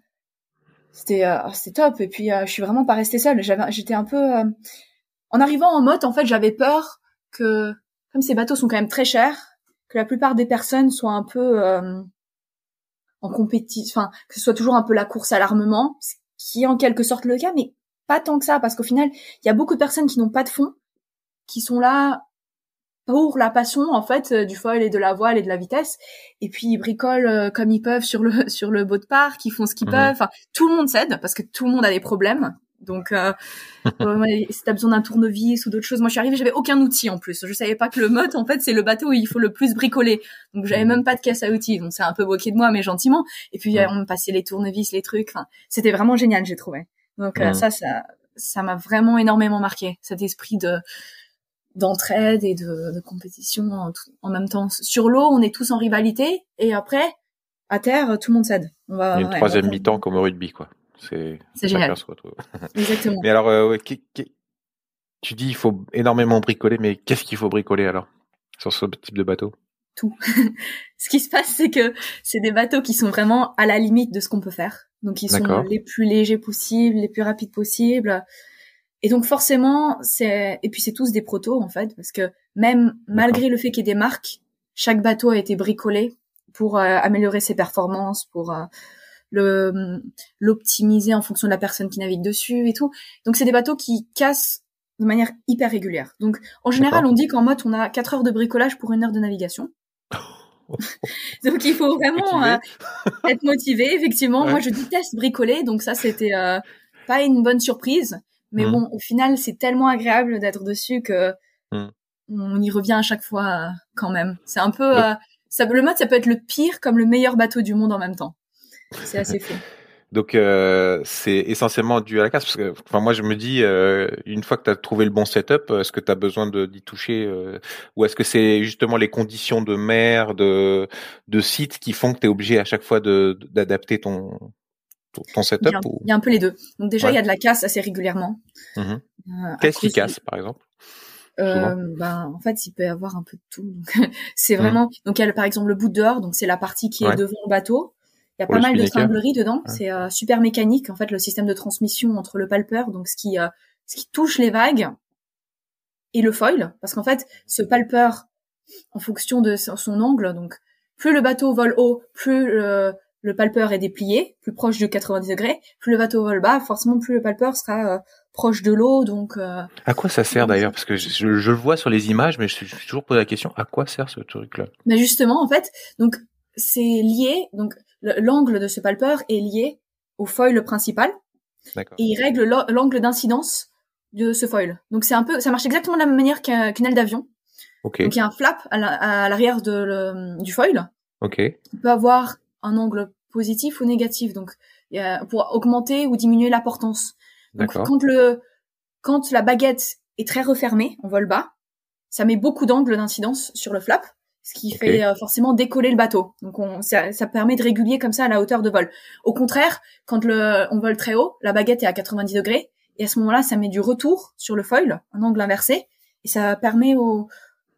c'était euh, c'était top. Et puis euh, je suis vraiment pas restée seule. J'avais j'étais un peu euh, en arrivant en motte en fait j'avais peur que comme ces bateaux sont quand même très chers, que la plupart des personnes soient un peu en compétition, enfin que ce soit toujours un peu la course à l'armement, ce qui est en quelque sorte le cas, mais pas tant que ça parce qu'au final il y a beaucoup de personnes qui n'ont pas de fonds, qui sont là pour la passion en fait euh, du foil et de la voile et de la vitesse. Et puis ils bricolent euh, comme ils peuvent sur le sur le boat park ils font ce qu'ils mhm. peuvent. Enfin tout le monde s'aide parce que tout le monde a des problèmes donc euh, euh si t'as besoin d'un tournevis ou d'autres choses moi je suis arrivée j'avais aucun outil en plus. Je savais pas que le mot en fait c'est le bateau où il faut le plus bricoler. Donc j'avais mhm. même pas de caisse à outils. Donc c'est un peu moqué de moi mais gentiment. Et puis on me passait les tournevis les trucs. Enfin c'était vraiment génial j'ai trouvé. Donc ça ça ça m'a vraiment énormément marqué cet esprit de d'entraide et de, de compétition en, même temps. Sur l'eau, on est tous en rivalité. Et après, à terre, tout le monde cède. On va, une troisième mi-temps comme au rugby, quoi. C'est génial. Exactement. Mais alors, euh, tu dis il faut énormément bricoler, mais qu'est-ce qu'il faut bricoler alors sur ce type de bateau? Tout. ce qui se passe, c'est que c'est des bateaux qui sont vraiment à la limite de ce qu'on peut faire. Donc, ils sont les plus légers possibles, les plus rapides possibles. Et donc forcément, c'est et puis c'est tous des protos en fait, parce que même malgré le fait qu'il y ait des marques, chaque bateau a été bricolé pour euh, améliorer ses performances, pour euh, le l'optimiser en fonction de la personne qui navigue dessus et tout. Donc c'est des bateaux qui cassent de manière hyper régulière. Donc en général, on dit qu'en mode on a 4 heures de bricolage pour une heure de navigation. donc il faut vraiment euh, être motivé. Effectivement, moi je déteste bricoler, donc ça c'était pas une bonne surprise. Mais mmh. bon, au final, c'est tellement agréable d'être dessus que mmh. on y revient à chaque fois euh, quand même. C'est un peu, euh, ça, le mode, ça peut être le pire comme le meilleur bateau du monde en même temps. C'est assez fou. Donc euh, c'est essentiellement dû à la casse parce que enfin moi je me dis euh, une fois que tu as trouvé le bon setup est-ce que tu as besoin d'y toucher euh, ou est-ce que c'est justement les conditions de mer de de site qui font que tu es obligé à chaque fois de d'adapter ton ton setup il y, a, un peu les deux. Donc déjà il y a de la casse assez régulièrement. Mmh Qu'est-ce qui casse par exemple? Ben, en fait, il peut y avoir un peu de tout. c'est mmh. vraiment. Donc, il y a par exemple le bout dehors. Donc, c'est la partie qui est devant le bateau. Il y a pas mal de tringleries dedans. C'est euh, super mécanique en fait le système de transmission entre le palper, donc ce qui euh, ce qui touche les vagues et le foil, parce qu'en fait ce palper, en fonction de son angle, donc plus le bateau vole haut, plus le, le palper est déplié, plus proche de 90 degrés, plus le bateau vole bas, forcément plus le palper sera euh, proche de l'eau. Donc à quoi ça sert d'ailleurs? Parce que je, je, le vois sur les images, mais je, me suis toujours posé la question à quoi sert ce truc-là? Mais justement, en fait, donc c'est lié. Donc l'angle de ce palper est lié au foil principal et il règle l'angle d'incidence de ce foil. Donc c'est un peu, ça marche exactement de la même manière qu'une aile d'avion. Donc il y a un flap à l'arrière du foil. Ok. Il peut avoir un angle positif ou négatif, donc il y a, pour augmenter ou diminuer la portance. Donc quand le quand la baguette est très refermée en vol bas, ça met beaucoup d'angle d'incidence sur le flap ce qui fait euh, forcément décoller le bateau. Donc on, ça, ça, permet de réguler comme ça la hauteur de vol. Au contraire, quand le, on vole très haut, la baguette est à 90 degrés et à ce moment-là, ça met du retour sur le foil, un angle inversé, et ça permet au,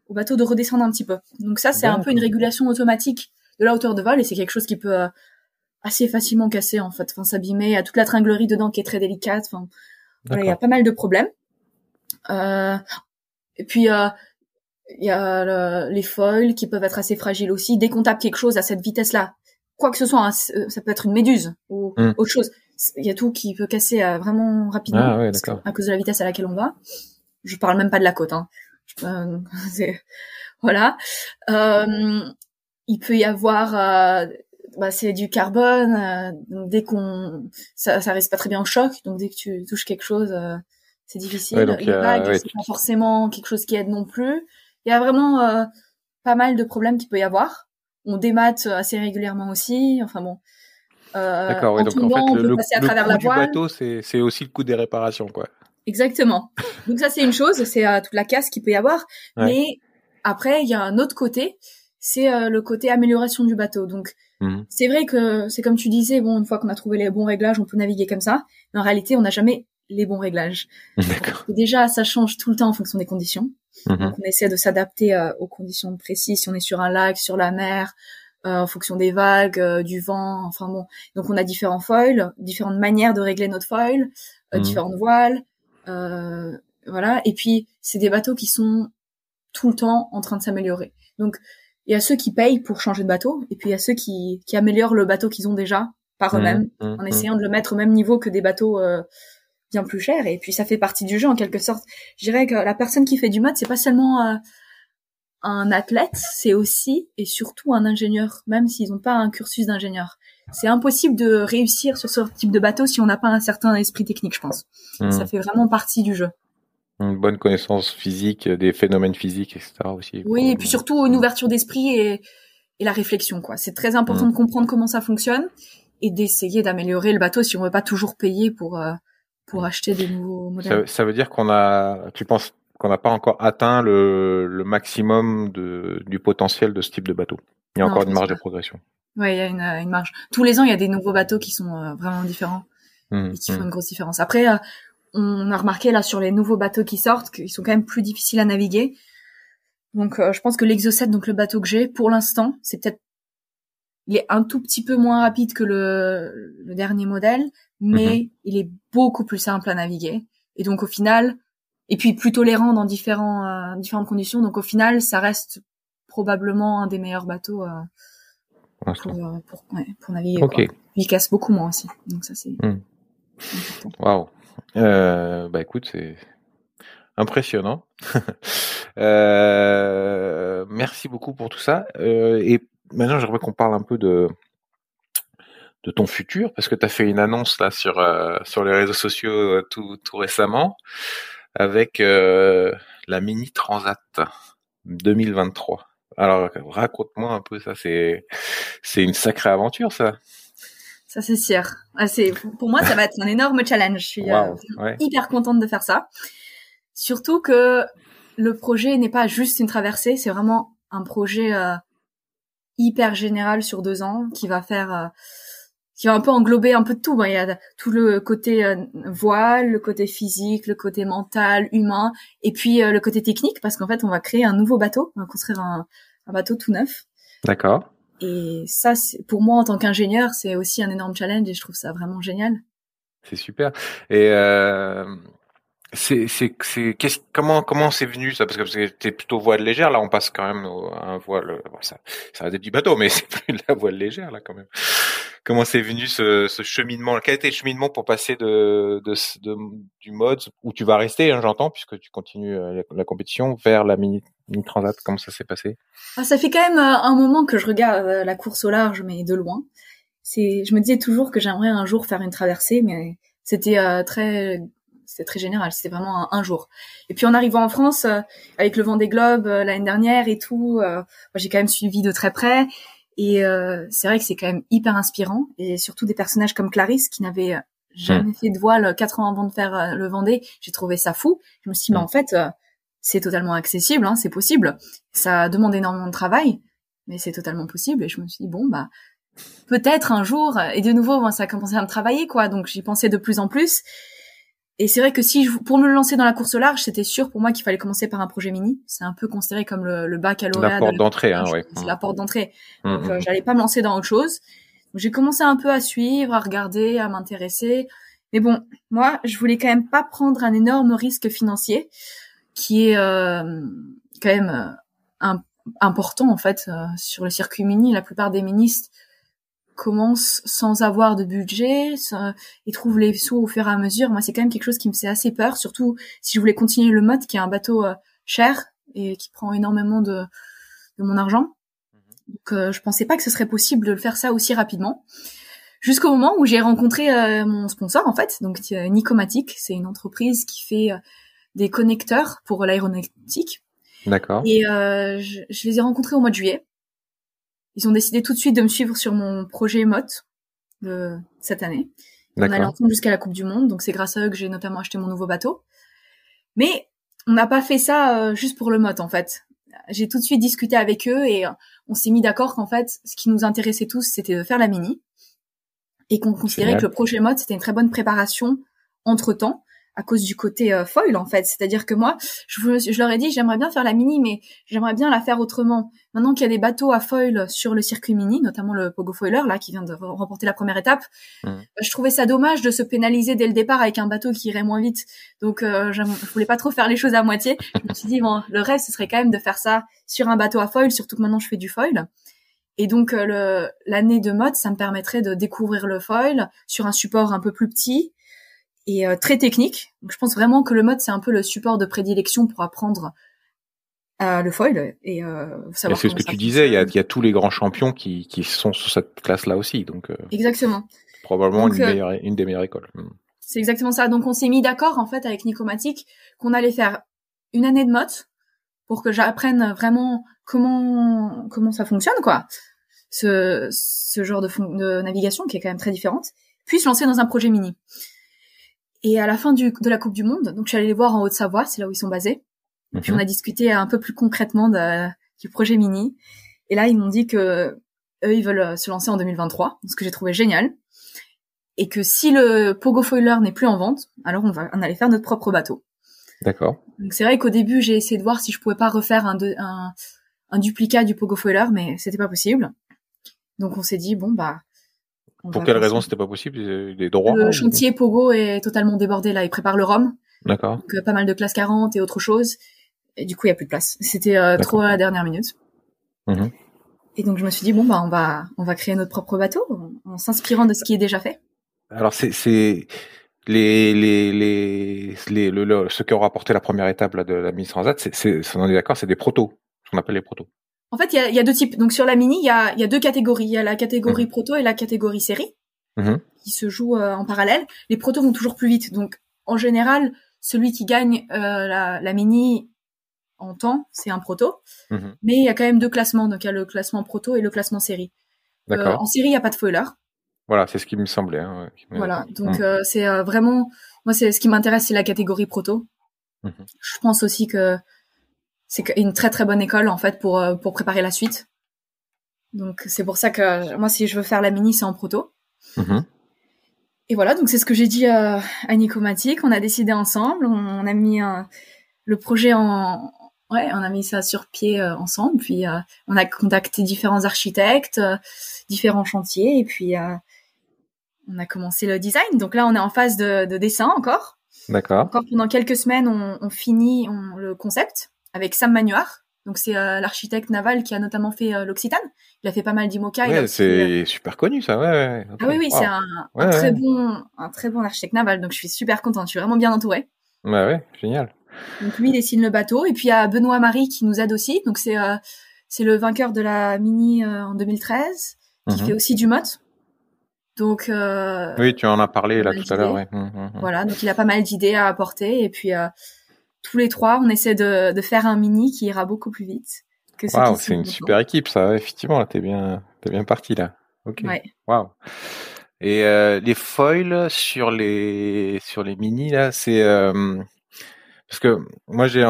au bateau de redescendre un petit peu. Donc ça, c'est un peu une régulation automatique de la hauteur de vol et c'est quelque chose qui peut euh, assez facilement casser en fait, enfin s'abîmer. Il y a toute la tringlerie dedans qui est très délicate. Enfin, il y a pas mal de problèmes. Euh, et puis euh, il y a les foils qui peuvent être assez fragiles aussi. Dès qu'on tape quelque chose à cette vitesse-là, quoi que ce soit, hein, euh, ça peut être une méduse ou hmm. autre chose. Il y a tout qui peut casser euh, vraiment rapidement ah, à cause de la vitesse à laquelle on va. Je parle même pas de la côte. Hein. voilà. Euh, il peut y avoir, euh, bah, c'est du carbone. donc dès qu'on, ça, ça reste pas très bien au choc. Donc dès que tu touches quelque chose, c'est difficile. Ouais, donc, c'est pas forcément quelque chose qui aide non plus. Il y a vraiment euh, pas mal de problèmes qu'il peut y avoir. On démate assez régulièrement aussi. Enfin bon. Euh, D'accord, oui, donc en fait, le, le, à travers coût du bateau, c'est aussi le coût des réparations, quoi. Exactement. Donc ça, c'est une chose, c'est euh, toute la casse qu'il peut y avoir. Mais après, il y a un autre côté, c'est euh, le côté amélioration du bateau. Donc mmh. c'est vrai que c'est comme tu disais, bon, une fois qu'on a trouvé les bons réglages, on peut naviguer comme ça. Mais en réalité, on n'a jamais les bons réglages. D'accord. Déjà, ça change tout le temps en fonction des conditions. Mhm. Donc, on essaie de s'adapter euh, aux conditions précises. Si on est sur un lac, sur la mer, euh, en fonction des vagues, euh, du vent, enfin bon. Donc, on a différents foils, différentes manières de régler notre foil, mhm. différentes voiles, voilà. Et puis, c'est des bateaux qui sont tout le temps en train de s'améliorer. Donc, il y a ceux qui payent pour changer de bateau, et puis il y a ceux qui, qui améliorent le bateau qu'ils ont déjà par mhm. eux-mêmes, en essayant de le mettre au même niveau que des bateaux bien plus cher et puis ça fait partie du jeu en quelque sorte. Je dirais que la personne qui fait du mode c'est pas seulement euh, un athlète, c'est aussi et surtout un ingénieur, même s'ils n'ont pas un cursus d'ingénieur. C'est impossible de réussir sur ce type de bateau si on n'a pas un certain esprit technique, je pense. Hmm. Ça fait vraiment partie du jeu. Une bonne connaissance physique, des phénomènes physiques, etc. aussi. Oui, et puis surtout une ouverture d'esprit et, et la réflexion, quoi. C'est très important hmm. de comprendre comment ça fonctionne et d'essayer d'améliorer le bateau si on veut pas toujours payer pour euh, pour acheter des nouveaux modèles. Ça, veut dire qu'on a, tu penses qu'on n'a pas encore atteint le, le maximum de, du potentiel de ce type de bateau? Il y a encore une marge de progression. Oui, il y a une, une, marge. Tous les ans, il y a des nouveaux bateaux qui sont euh, vraiment différents mmh, et qui font mmh. une grosse différence. Après, euh, on a remarqué là sur les nouveaux bateaux qui sortent qu'ils sont quand même plus difficiles à naviguer. Donc, euh, je pense que l'Exocet, donc le bateau que j'ai, pour l'instant, c'est peut-être il est un tout petit peu moins rapide que le, le dernier modèle, mais mhm. il est beaucoup plus simple à naviguer. Et donc au final, et puis plus tolérant dans différents, euh, différentes conditions. Donc au final, ça reste probablement un des meilleurs bateaux euh, pour, euh, pour, ouais, pour, naviguer. Okay. Il casse beaucoup moins aussi. Donc ça c'est. Hmm. Waouh. Bah écoute, c'est impressionnant. euh, merci beaucoup pour tout ça. Euh, et maintenant, j'aimerais qu'on parle un peu de de ton futur parce que tu as fait une annonce là sur euh, sur les réseaux sociaux euh, tout tout récemment avec euh, la Mini Transat 2023. Alors raconte-moi un peu ça. C'est c'est une sacrée aventure ça. Ça c'est sûr. Ah, c'est pour moi ça va être un énorme challenge. Je suis euh, hyper contente de faire ça. Surtout que le projet n'est pas juste une traversée, c'est vraiment un projet euh, hyper général sur deux ans qui va faire euh, qui va un peu englober un peu de tout. il y a tout le côté euh, voile, le côté physique, le côté mental, humain, et puis euh, le côté technique, parce qu'en fait, on va créer un nouveau bateau, on va construire un, bateau tout neuf. D'accord. Et ça, pour moi, en tant qu'ingénieur, c'est aussi un énorme challenge, et je trouve ça vraiment génial. C'est super. Et euh, c'est c'est c'est qu'est-ce comment comment c'est venu ça? Parce que c'était plutôt voile légère là on passe quand même à un voile ça ça reste du bateau mais c'est plus de la voile légère là quand même comment c'est venu ce, ce cheminement quel était le cheminement pour passer de, de, du mode où tu vas rester hein, j'entends puisque tu continues euh, la, compétition vers la mini, mini transat comment ça s'est passé? Ah, ça fait quand même euh, un moment que je regarde euh, la course au large mais de loin c'est je me disais toujours que j'aimerais un jour faire une traversée mais c'était très c'était très général, c'était vraiment un, jour. Et puis en arrivant en France, avec le vent des globes l'année dernière et tout, j'ai quand même suivi de très près. Et c'est vrai que c'est quand même hyper inspirant. Et surtout des personnages comme Clarisse qui n'avait jamais hmm. fait de voile quatre ans avant de faire le Vendée. J'ai trouvé ça fou. Je me suis dit, hmm. en fait, c'est totalement accessible, hein, c'est possible. Ça demande énormément de travail, mais c'est totalement possible. Et je me suis dit, bon, bah, peut-être un jour. Et de nouveau, ça a commencé à me travailler, quoi. Donc j'y pensais de plus en plus. Et c'est vrai que si je, pour me lancer dans la course au large, c'était sûr pour moi qu'il fallait commencer par un projet mini. C'est un peu considéré comme le, le baccalauréat. La porte d'entrée, hein, ouais. C'est la porte d'entrée. Mmh, Donc, mmh, euh, mmh. j'allais pas me lancer dans autre chose. J'ai commencé un peu à suivre, à regarder, à m'intéresser. Mais bon, moi, je voulais quand même pas prendre un énorme risque financier, qui est euh, quand même euh, un, important en fait euh, sur le circuit mini. La plupart des ministres commence sans avoir de budget et trouve les sous au fur et à mesure. Moi, c'est quand même quelque chose qui me fait assez peur, surtout si je voulais continuer le mode, qui est un bateau euh, cher et qui prend énormément de, de mon argent. Mhm. Donc, euh, je pensais pas que ce serait possible de le faire ça aussi rapidement. Jusqu'au moment où j'ai rencontré euh, mon sponsor, en fait, donc Nicomatic, c'est une entreprise qui fait des connecteurs pour l'aéronautique. D'accord. Et je, je les ai rencontrés au mois de juillet. Ils ont décidé tout de suite de me suivre sur mon projet MOT de cette année. On allait ensemble jusqu'à la Coupe du Monde, donc c'est grâce à eux que j'ai notamment acheté mon nouveau bateau. Mais on n'a pas fait ça euh, juste pour le MOT en fait. J'ai tout de suite discuté avec eux et euh, on s'est mis d'accord qu'en fait, ce qui nous intéressait tous, c'était de faire la mini et qu'on considérait que le projet MOT c'était une très bonne préparation entre temps à cause du côté euh, foil en fait. C'est-à-dire que moi, je, je leur ai dit j'aimerais bien faire la mini, mais j'aimerais bien la faire autrement. Maintenant qu'il y a des bateaux à foil sur le circuit mini, notamment le Pogo Foiler là qui vient de remporter la première étape, mmh. euh, je trouvais ça dommage de se pénaliser dès le départ avec un bateau qui irait moins vite. Donc euh, je voulais pas trop faire les choses à moitié. Je me suis dit bon, le rêve ce serait quand même de faire ça sur un bateau à foil, surtout que maintenant je fais du foil. Et donc euh, l'année de mode, ça me permettrait de découvrir le foil sur un support un peu plus petit et euh, très technique. Donc, je pense vraiment que le mode c'est un peu le support de prédilection pour apprendre euh, le foil et euh, savoir. C'est ce que tu disais. Il y, a, il y, a, tous les grands champions qui, qui sont sur cette classe-là aussi. Donc euh, exactement. Probablement une, meilleure, une des meilleures écoles. Hmm. C'est exactement ça. Donc on s'est mis d'accord en fait avec Nicomatic qu'on allait faire une année de mode pour que j'apprenne vraiment comment comment ça fonctionne quoi. Ce, ce genre de, de navigation qui est quand même très différente, puis se lancer dans un projet mini. Et à la fin du, de la Coupe du Monde, donc je suis allée les voir en Haute-Savoie, c'est là où ils sont basés. Et puis on a discuté un peu plus concrètement de, du projet Mini. Et là, ils m'ont dit que eux, ils veulent se lancer en 2023, ce que j'ai trouvé génial. Et que si le Pogo Foiler n'est plus en vente, alors on va on allait faire notre propre bateau. D'accord. Donc c'est vrai qu'au début, j'ai essayé de voir si je pouvais pas refaire un, un, un duplicat du Pogo Foiler, mais c'était pas possible. Donc on s'est dit bon bah pour quelle raison c'était pas possible Les droits Le chantier Pogo est totalement débordé là. Il prépare le Rhum. D'accord. Donc euh, pas mal de classe 40 et autre chose. Et du coup, il y a plus de place. C'était euh, trop à la dernière minute. Mmh. Et donc je me suis dit bon bah on va on va créer notre propre bateau en, s'inspirant de ce qui est déjà fait. Alors c'est c'est les les les, les le, ceux qui ont rapporté la première étape là, de la mise transat, c'est c'est on est d'accord, c'est des protos, ce qu'on appelle les protos. En fait, il y a, y a, deux types. Donc sur la mini, il y a, y a, deux catégories. Il y a la catégorie mhm. proto et la catégorie série mhm. qui se jouent euh, en parallèle. Les protos vont toujours plus vite. Donc en général, celui qui gagne euh, la, la, mini en temps, c'est un proto. Mhm. Mais il y a quand même deux classements. Donc il y a le classement proto et le classement série. Euh, en série, il n'y a pas de foiler. Voilà, c'est ce qui me semblait. hein. Voilà. Donc c'est vraiment moi c'est ce qui m'intéresse, c'est la catégorie proto. Je pense aussi que c'est une très très bonne école en fait pour euh, pour préparer la suite. Donc c'est pour ça que moi si je veux faire la mini, c'est en proto. Mhm. Et voilà, donc c'est ce que j'ai dit euh, à Nicomatic. On a décidé ensemble, on, on a mis euh, le projet en, ouais, on a mis ça sur pied euh, ensemble. Puis euh, on a contacté différents architectes, différents chantiers, et puis on a commencé le design. Donc là, on est en phase de, de dessin encore. D'accord. Encore pendant quelques semaines, on, on finit on- le concept avec Sam Manuar. Donc c'est euh, l'architecte naval qui a notamment fait euh, l'Occitane. Il a fait pas mal d'IMOCA. Ouais, aussi, euh, c'est super connu ça. Ouais, ouais. ah oui, oui, Wow. c'est un, Ouais, un ouais. très bon, un très bon architecte naval. Donc je suis super contente. Je suis vraiment bien entourée. Ouais, ouais, génial. Donc lui il dessine le bateau et puis il y a Benoît Marie qui nous aide aussi. Donc c'est euh, c'est le vainqueur de la mini en 2013 qui Mhm. fait aussi du mot. Donc euh, Oui, tu en as parlé là tout à l'heure. Mhm, mhm. voilà, donc il a pas mal d'idées à apporter et puis euh, tous les trois on essaie de, de faire un mini qui ira beaucoup plus vite que ce Waouh, qui c'est une super équipe ça. effectivement, là, t'es bien, t'es bien parti là. Ok. Ouais. Waouh. Et euh, les foils sur les sur les mini là, c'est euh, parce que moi j'ai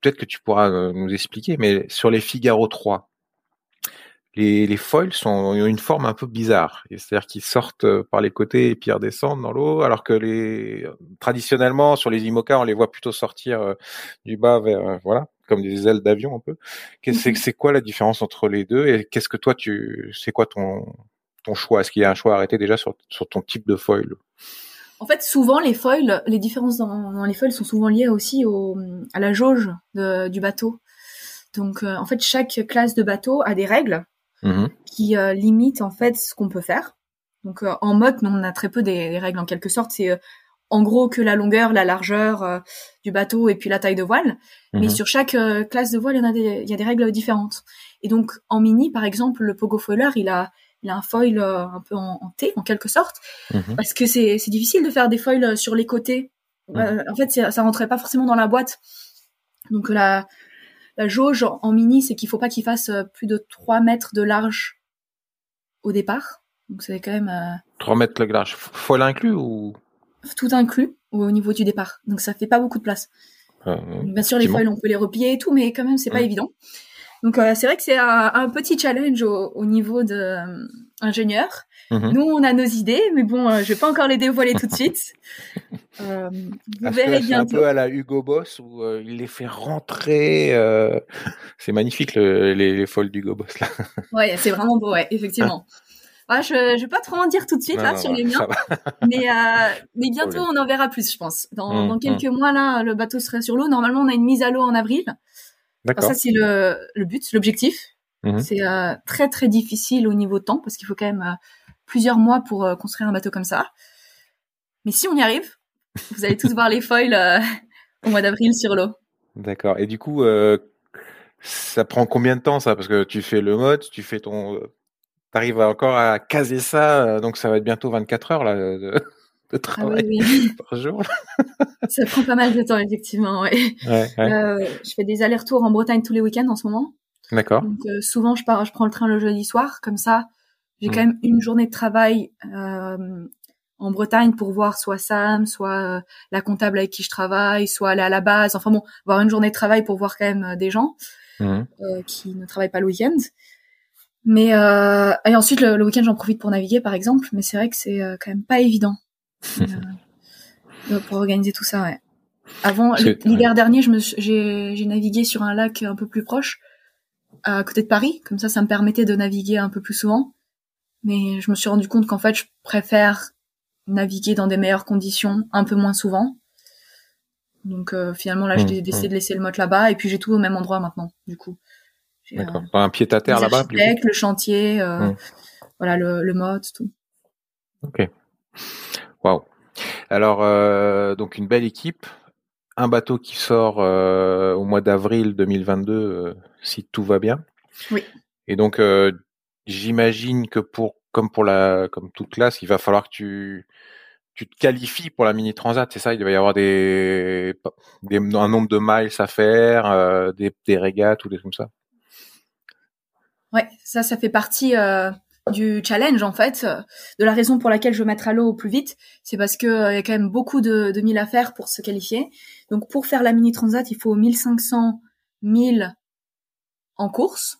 peut-être que tu pourras euh, nous expliquer, mais sur les Figaro 3, les, les foils sont ont une forme un peu bizarre. C'est-à-dire qu'ils sortent euh, par les côtés et puis redescendent dans l'eau, alors que les traditionnellement sur les IMOCA on les voit plutôt sortir euh, du bas vers euh, voilà comme des ailes d'avion un peu. C'est Mhm. c'est quoi la différence entre les deux et qu'est-ce que toi tu c'est quoi ton ton choix? Est-ce qu'il y a un choix arrêté déjà sur sur ton type de foil? En fait, souvent les foils, les différences dans, dans les foils sont souvent liées aussi au, à la jauge de- du bateau. Donc, euh, en fait, chaque classe de bateau a des règles Mhm. qui euh, limitent en fait ce qu'on peut faire. Donc, euh, en mode, on a très peu des, des règles en quelque sorte. C'est euh, en gros que la longueur, la largeur du bateau et puis la taille de voile. Mais Mhm. sur chaque classe de voile, il y en a des, il y a des règles différentes. Et donc, en mini, par exemple, le pogo foiler, il a, il a un foil un peu en, en T, en quelque sorte Mhm. parce que c'est c'est difficile de faire des foils sur les côtés. En fait, ça rentrait pas forcément dans la boîte. Donc la la jauge en mini, c'est qu'il faut pas qu'il fasse euh, plus de 3 mètres de large au départ. Donc c'est quand même euh, 3 mètres le large. Foil inclus ou? tout inclus au niveau du départ. Donc ça fait pas beaucoup de place. euh, Bien sûr, les foils, on peut les replier et tout, mais quand même, c'est pas évident. Donc euh, c'est vrai que c'est un, un petit challenge au, au niveau de euh, ingénieur. Mhm. Nous, on a nos idées, mais bon, euh, je vais pas encore les dévoiler tout de suite. Euh, vous verrez C'est un peu à la Hugo Boss où euh, il les fait rentrer. C'est magnifique le- les, les foils d'Hugo Boss là. Ouais, c'est vraiment beau, ouais, effectivement. Ouais, je, je vais pas trop en dire tout de suite Non, là non, sur non, les miens, mais mais bientôt on en verra plus, je pense. Dans, Mm, dans quelques mois là, le bateau serait sur l'eau. Normalement, on a une mise à l'eau en avril. D'accord. ça c'est le le but, l'objectif. Mhm. C'est euh, très très difficile au niveau temps parce qu'il faut quand même euh, plusieurs mois pour euh, construire un bateau comme ça. Mais si on y arrive, vous allez tous voir les foils euh, au mois d'avril sur l'eau. D'accord. Et du coup, euh, ça prend combien de temps ça? Parce que tu fais le mode, tu fais ton, euh, t'arrives encore à caser ça, donc ça va être bientôt 24 heures là de, Ah oui, travail oui. par jour. ça prend pas mal de temps effectivement. Ouais. Ouais, ouais. Euh, je fais des allers-retours en Bretagne tous les week-ends en ce moment. D'accord. Donc euh, souvent je pars, je prends le train le jeudi soir, comme ça j'ai Mm. quand même une journée de travail euh, en Bretagne pour voir soit Sam, soit la comptable avec qui je travaille, soit aller à la base. Enfin bon, avoir une journée de travail pour voir quand même des gens euh, qui ne travaillent pas le week-end. Mais et ensuite le, le week-end j'en profite pour naviguer par exemple, mais c'est vrai que c'est quand même pas évident euh, pour organiser tout ça. Ouais. Avant l'hiver dernier, j'ai j'ai navigué sur un lac un peu plus proche à côté de Paris, comme ça ça me permettait de naviguer un peu plus souvent. Mais je me suis rendu compte qu'en fait je préfère naviguer dans des meilleures conditions un peu moins souvent. Donc euh, finalement là Mmh, j'ai décidé de laisser le motte là-bas et puis j'ai tout au même endroit maintenant du coup. J'ai, euh, D'accord. Pas un pied à terre là-bas. le chantier, euh, Mm. voilà le, le mode, tout. Ok. Waouh. Alors euh, donc une belle équipe, un bateau qui sort euh, au mois d'avril 2022 euh, si tout va bien. Oui. Et donc j'imagine que pour comme pour la comme toute classe, il va falloir que tu tu te qualifies pour la mini transat, c'est ça? Il va y avoir des, des un nombre de miles à faire, des, des régates ou des trucs comme ça? Ouais, ça, ça fait partie du challenge en fait. De la raison pour laquelle je veux mettre à l'eau au plus vite, c'est parce que il y a quand même beaucoup de, de milles à faire pour se qualifier. Donc pour faire la mini transat, il faut 1500 milles en course,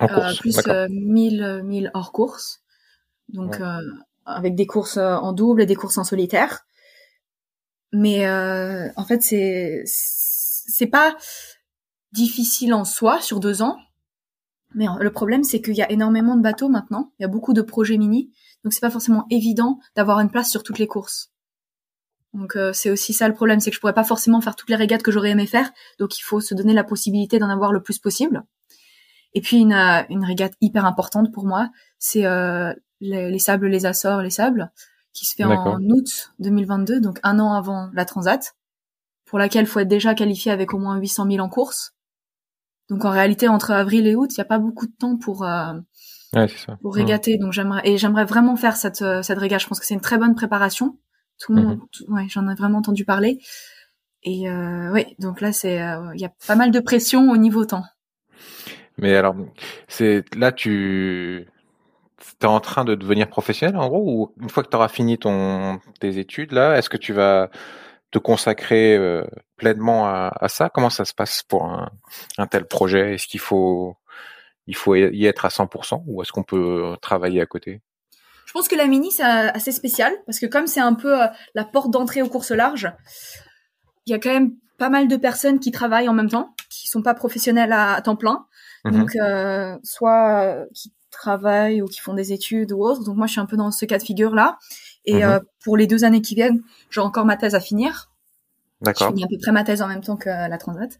en course plus 1000 1000 hors course. Donc avec des courses en double et des courses en solitaire. Mais euh, en fait, c'est c'est pas difficile en soi sur deux ans. Mais le problème, c'est qu'il y a énormément de bateaux maintenant. Il y a beaucoup de projets mini, donc c'est pas forcément évident d'avoir une place sur toutes les courses. Donc euh, c'est aussi ça le problème, c'est que je pourrais pas forcément faire toutes les régates que j'aurais aimé faire. Donc il faut se donner la possibilité d'en avoir le plus possible. Et puis une, euh, une régate hyper importante pour moi, c'est euh, les, sables, les Açores, les sables, qui se fait en août 2022, donc un an avant la Transat, pour laquelle il faut être déjà qualifié avec au moins 800 000 en course. Donc en réalité, entre avril et août, il n'y a pas beaucoup de temps pour euh, pour régater. Donc j'aimerais et j'aimerais vraiment faire cette euh, cette régate. Je pense que c'est une très bonne préparation. Tout le monde, mhm. ouais, j'en ai vraiment entendu parler. Et euh, oui, donc là c'est euh, il y a pas mal de pression au niveau temps. Mais alors, c'est là tu es en train de devenir professionnel en gros ou une fois que tu auras fini ton tes études là, est-ce que tu vas te consacrer euh, pleinement à, à, ça? Comment ça se passe pour un, un tel projet? Est-ce qu'il faut il faut y être à 100% ou est-ce qu'on peut travailler à côté? Je pense que la mini c'est assez spécial parce que comme c'est un peu euh, la porte d'entrée aux courses larges, il y a quand même pas mal de personnes qui travaillent en même temps, qui sont pas professionnels à temps plein. Mhm. Donc, euh, soit euh, qui travaillent ou qui font des études ou autre. Donc, moi, je suis un peu dans ce cas de figure-là. Et mhm. euh, pour les deux années qui viennent, j'ai encore ma thèse à finir. D'accord. Je finis à peu près ma thèse en même temps que la transat.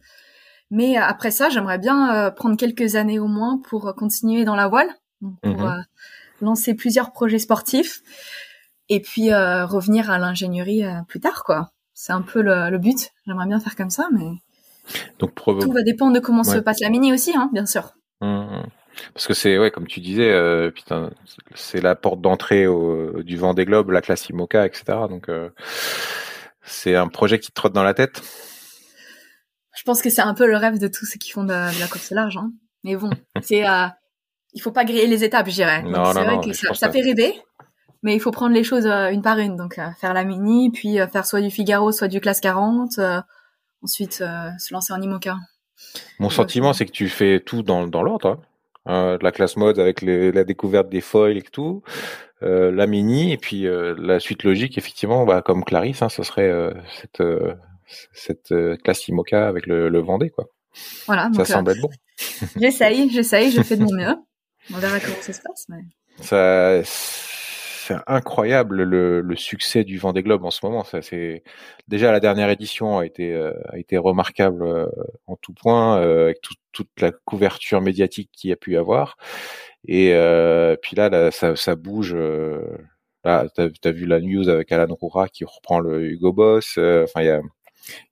Mais après ça, j'aimerais bien prendre quelques années au moins pour continuer dans la voile, pour mhm. lancer plusieurs projets sportifs et puis revenir à l'ingénierie plus tard, quoi. C'est un peu le, le but. J'aimerais bien faire comme ça, mais donc tout va dépendre de comment se passe la mini aussi, hein, bien sûr. Mmh, mmh. Parce que c'est ouais, comme tu disais, euh, putain, c'est la porte d'entrée du vent des globes, la classe IMOCA, etc. Donc euh, c'est un projet qui te trotte dans la tête. Je pense que c'est un peu le rêve de tous ceux qui font de, la course large. Hein. Mais bon, c'est euh, il faut pas griller les étapes, je dirais. Non, non, non, ça, fait rêver, mais il faut prendre les choses une par une. Donc faire la mini, puis faire soit du Figaro, soit du classe 40 ensuite euh, se lancer en IMOCA. Mon sentiment, c'est que tu fais tout dans, dans l'ordre. Hein. Euh, la classe mode avec la découverte des foils et tout, euh, la mini et puis la suite logique, effectivement, bah, comme Clarisse, hein, ce serait cette, cette classe IMOCA avec le, le Vendée, quoi. Voilà. ça semble être bon. j'essaye, j'essaye, je fais de mon mieux. On verra comment ça se passe. Mais... Ça, incroyable le, succès du Vendée Globe en ce moment. Ça, c'est déjà la dernière édition a été euh, remarquable euh, en tout point euh, avec toute la couverture médiatique qu'il y a pu avoir. Et puis là, ça, bouge. là, t'as as vu la news avec Alan Roura qui reprend le Hugo Boss. Enfin, il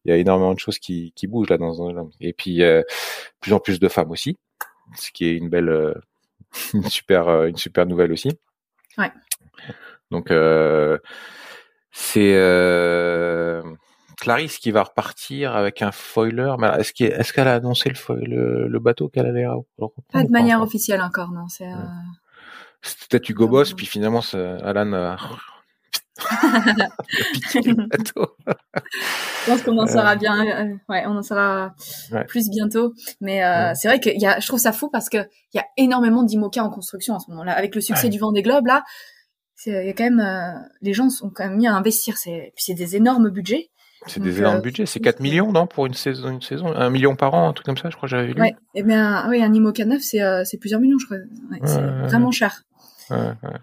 y a énormément de choses qui, bougent là dans et puis plus en plus de femmes aussi, ce qui est une belle une super une super nouvelle aussi. Ouais. Donc euh, c'est euh, Clarisse qui va repartir avec un foiler. Mais est-ce qu'elle est qu'elle a annoncé le, le, bateau qu'elle allait Pas de manière officielle encore, non. C'est euh... peut-être Hugo Boss, puis finalement Alan a bateau. Je pense qu'on en saura bien, euh, ouais, on en saura plus bientôt. Mais euh, c'est vrai que y a, je trouve ça fou parce que il y a énormément d'IMOCA en construction en ce moment-là. Avec le succès du vent des globes, là, il y a quand même euh, les gens sont quand même mis à investir. C'est puis c'est des énormes budgets. C'est des énormes euh, budgets. C'est 4 millions non pour une saison une saison un million par an un truc comme ça je crois que j'avais lu. Ouais. Et eh bien oui un IMOCA 9 c'est euh, c'est plusieurs millions je crois. C'est vraiment cher. Ouais, ouais.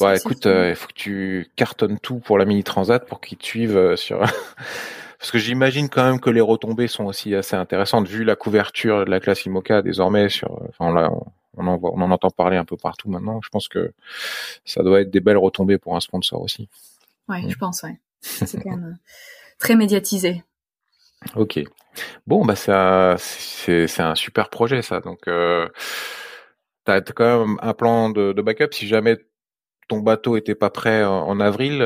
Bon, écoute, il faut que tu cartonnes tout pour la mini transat pour qu'ils te suivent sur. Parce que j'imagine quand même que les retombées sont aussi assez intéressantes vu la couverture de la classe IMOCA désormais sur. Enfin là, on en, on en entend parler un peu partout maintenant. Je pense que ça doit être des belles retombées pour un sponsor aussi. Ouais, je pense, ouais. C'est quand même euh, très médiatisé. Ok. Bon, bah ça, c'est un super projet ça. Donc, euh, t'as as quand même un plan de, de backup si jamais ton bateau était pas prêt en, avril,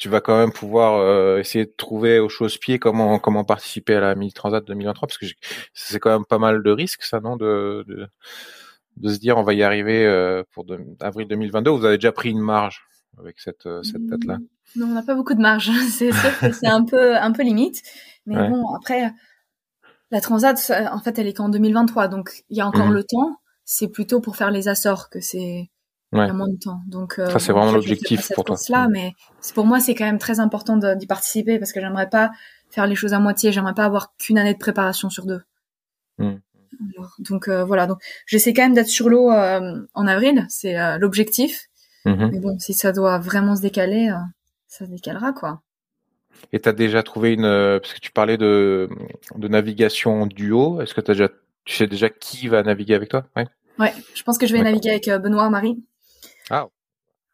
tu vas quand même pouvoir essayer de trouver au chausse-pied comment comment participer à la mini transat 2023 parce que c'est quand même pas mal de risques ça non de, de, de se dire on va y arriver pour avril 2022 vous avez déjà pris une marge avec cette cette date là non on n'a pas beaucoup de marge. C'est sûr que c'est un peu un peu limite. Mais bon après la transat en fait elle est qu'en 2023 donc il y a encore mmh. le temps. C'est plutôt pour faire les assorts que c'est ouais. il moins de temps. Donc euh, ça c'est vraiment l'objectif pour toi. Là, mm. mais pour moi c'est quand même très important d'y participer parce que j'aimerais pas faire les choses à moitié. J'aimerais pas avoir qu'une année de préparation sur deux. Mm. donc euh, voilà, donc j'essaie quand même d'être sur l'eau euh, en avril, c'est l'objectif. Mm-hmm. Mais bon, si ça doit vraiment se décaler, ça se décalera quoi. Et tu as déjà trouvé une parce que tu parlais de de navigation duo, est-ce que tu déjà tu sais déjà qui va naviguer avec toi? Ouais. Ouais, je pense que je vais naviguer avec Benoît Marie. Ah.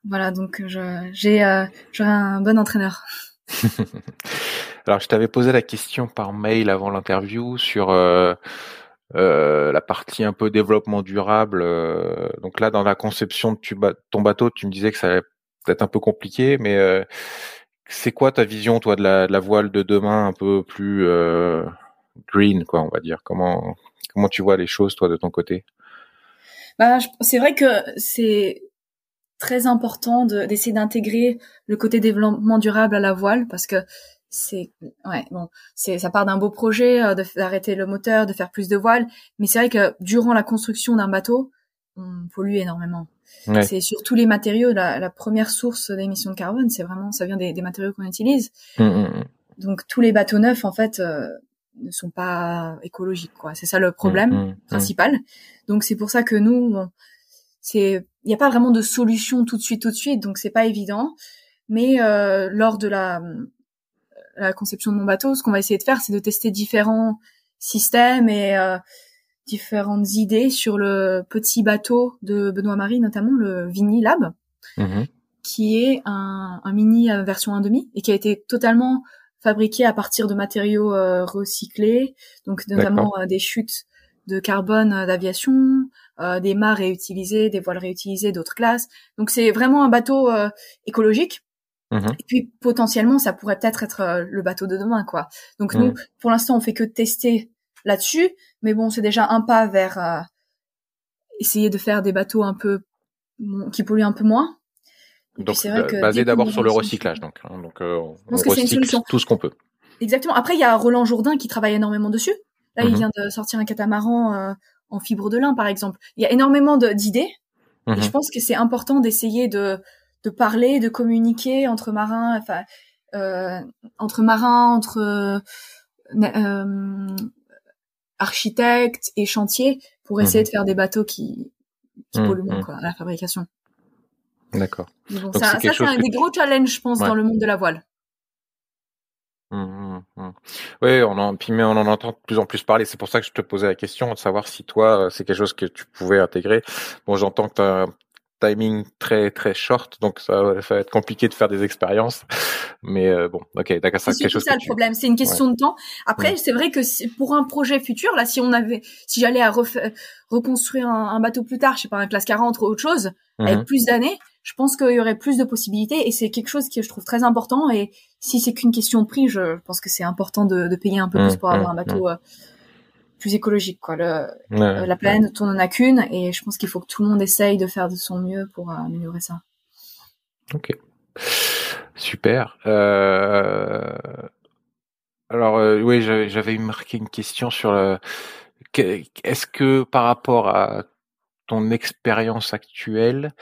Voilà, donc j'ai euh, un bon entraîneur. Alors, je t'avais posé la question par mail avant l'interview sur euh, euh, la partie un peu développement durable. Euh, donc là, dans la conception de ton bateau, tu me disais que ça allait peut-être un peu compliqué, mais euh, c'est quoi ta vision, toi, de la, de la, voile de demain, un peu plus green, quoi, on va dire? Comment comment tu vois les choses, toi, de ton côté? Bah, c'est vrai que c'est très important d'essayer d'intégrer le côté développement durable à la voile parce que c'est ouais bon c'est ça part d'un beau projet euh, d'arrêter le moteur de faire plus de voiles mais c'est vrai que durant la construction d'un bateau on pollue énormément. C'est surtout les matériaux la, la première source d'émissions de carbone c'est vraiment ça vient des, des matériaux qu'on utilise. Mmh, mmh, mmh. donc tous les bateaux neufs en fait euh, ne sont pas écologiques quoi. C'est ça le problème principal. Donc c'est pour ça que nous c'est il n'y a pas vraiment de solution tout de suite tout de suite donc c'est pas évident mais euh, lors de la la conception de mon bateau ce qu'on va essayer de faire c'est de tester différents systèmes et euh, différentes idées sur le petit bateau de Benoît Marie notamment le Vini Lab mm-hmm. qui est un, un mini version 1.5 et qui a été totalement fabriqué à partir de matériaux euh, recyclés donc notamment des chutes de carbone euh, d'aviation, euh, des mâts réutilisés, des voiles réutilisées d'autres classes. Donc c'est vraiment un bateau euh, écologique. Mhm. Et puis potentiellement, ça pourrait peut-être être le bateau de demain, quoi. Donc nous, mhm. pour l'instant, on fait que tester là-dessus, mais bon, c'est déjà un pas vers essayer de faire des bateaux un peu qui polluent un peu moins. donc basé d'abord sur le recyclage, donc. Hein, donc on, recycle tout ce qu'on peut. Exactement. Après, il y a Roland Jourdain qui travaille énormément dessus. Là, il mhm. vient de sortir un catamaran euh, en fibre de lin, par exemple. Il y a énormément d'idées. Et mhm. je pense que c'est important d'essayer de, de parler, de communiquer entre marins, enfin, euh, entre marins, entre euh, euh architectes et chantiers pour essayer mhm. de faire des bateaux qui, qui polluent moins, quoi, à la fabrication. D'accord. Bon, ça, ça c'est un des gros challenges, je pense, dans le monde de la voile. Mmh, mmh, mmh. Oui, on en, puis mais on en entend de plus en plus parler. C'est pour ça que je te posais la question de savoir si toi, euh, c'est quelque chose que tu pouvais intégrer. Bon, j'entends que timing très très short, donc ça, va être compliqué de faire des expériences. Mais euh, bon, ok, d'accord, c'est quelque chose. C'est ça le problème, c'est une question de temps. Après, c'est vrai que pour un projet futur, là, si on avait, si j'allais à reconstruire un, un, bateau plus tard, je sais pas, un classe 40 ou autre chose, avec plus d'années, je pense qu'il y aurait plus de possibilités et c'est quelque chose que je trouve très important. Et si c'est qu'une question de prix, je pense que c'est important de, de, payer un peu plus mmh, pour avoir mmh, un bateau mmh. euh, plus écologique. Quoi. Le, euh, la planète, on en a qu'une et je pense qu'il faut que tout le monde essaye de faire de son mieux pour euh, améliorer ça. Ok, super. Euh... Alors oui, j'avais marqué une question sur le. Est-ce que par rapport à ton expérience actuelle,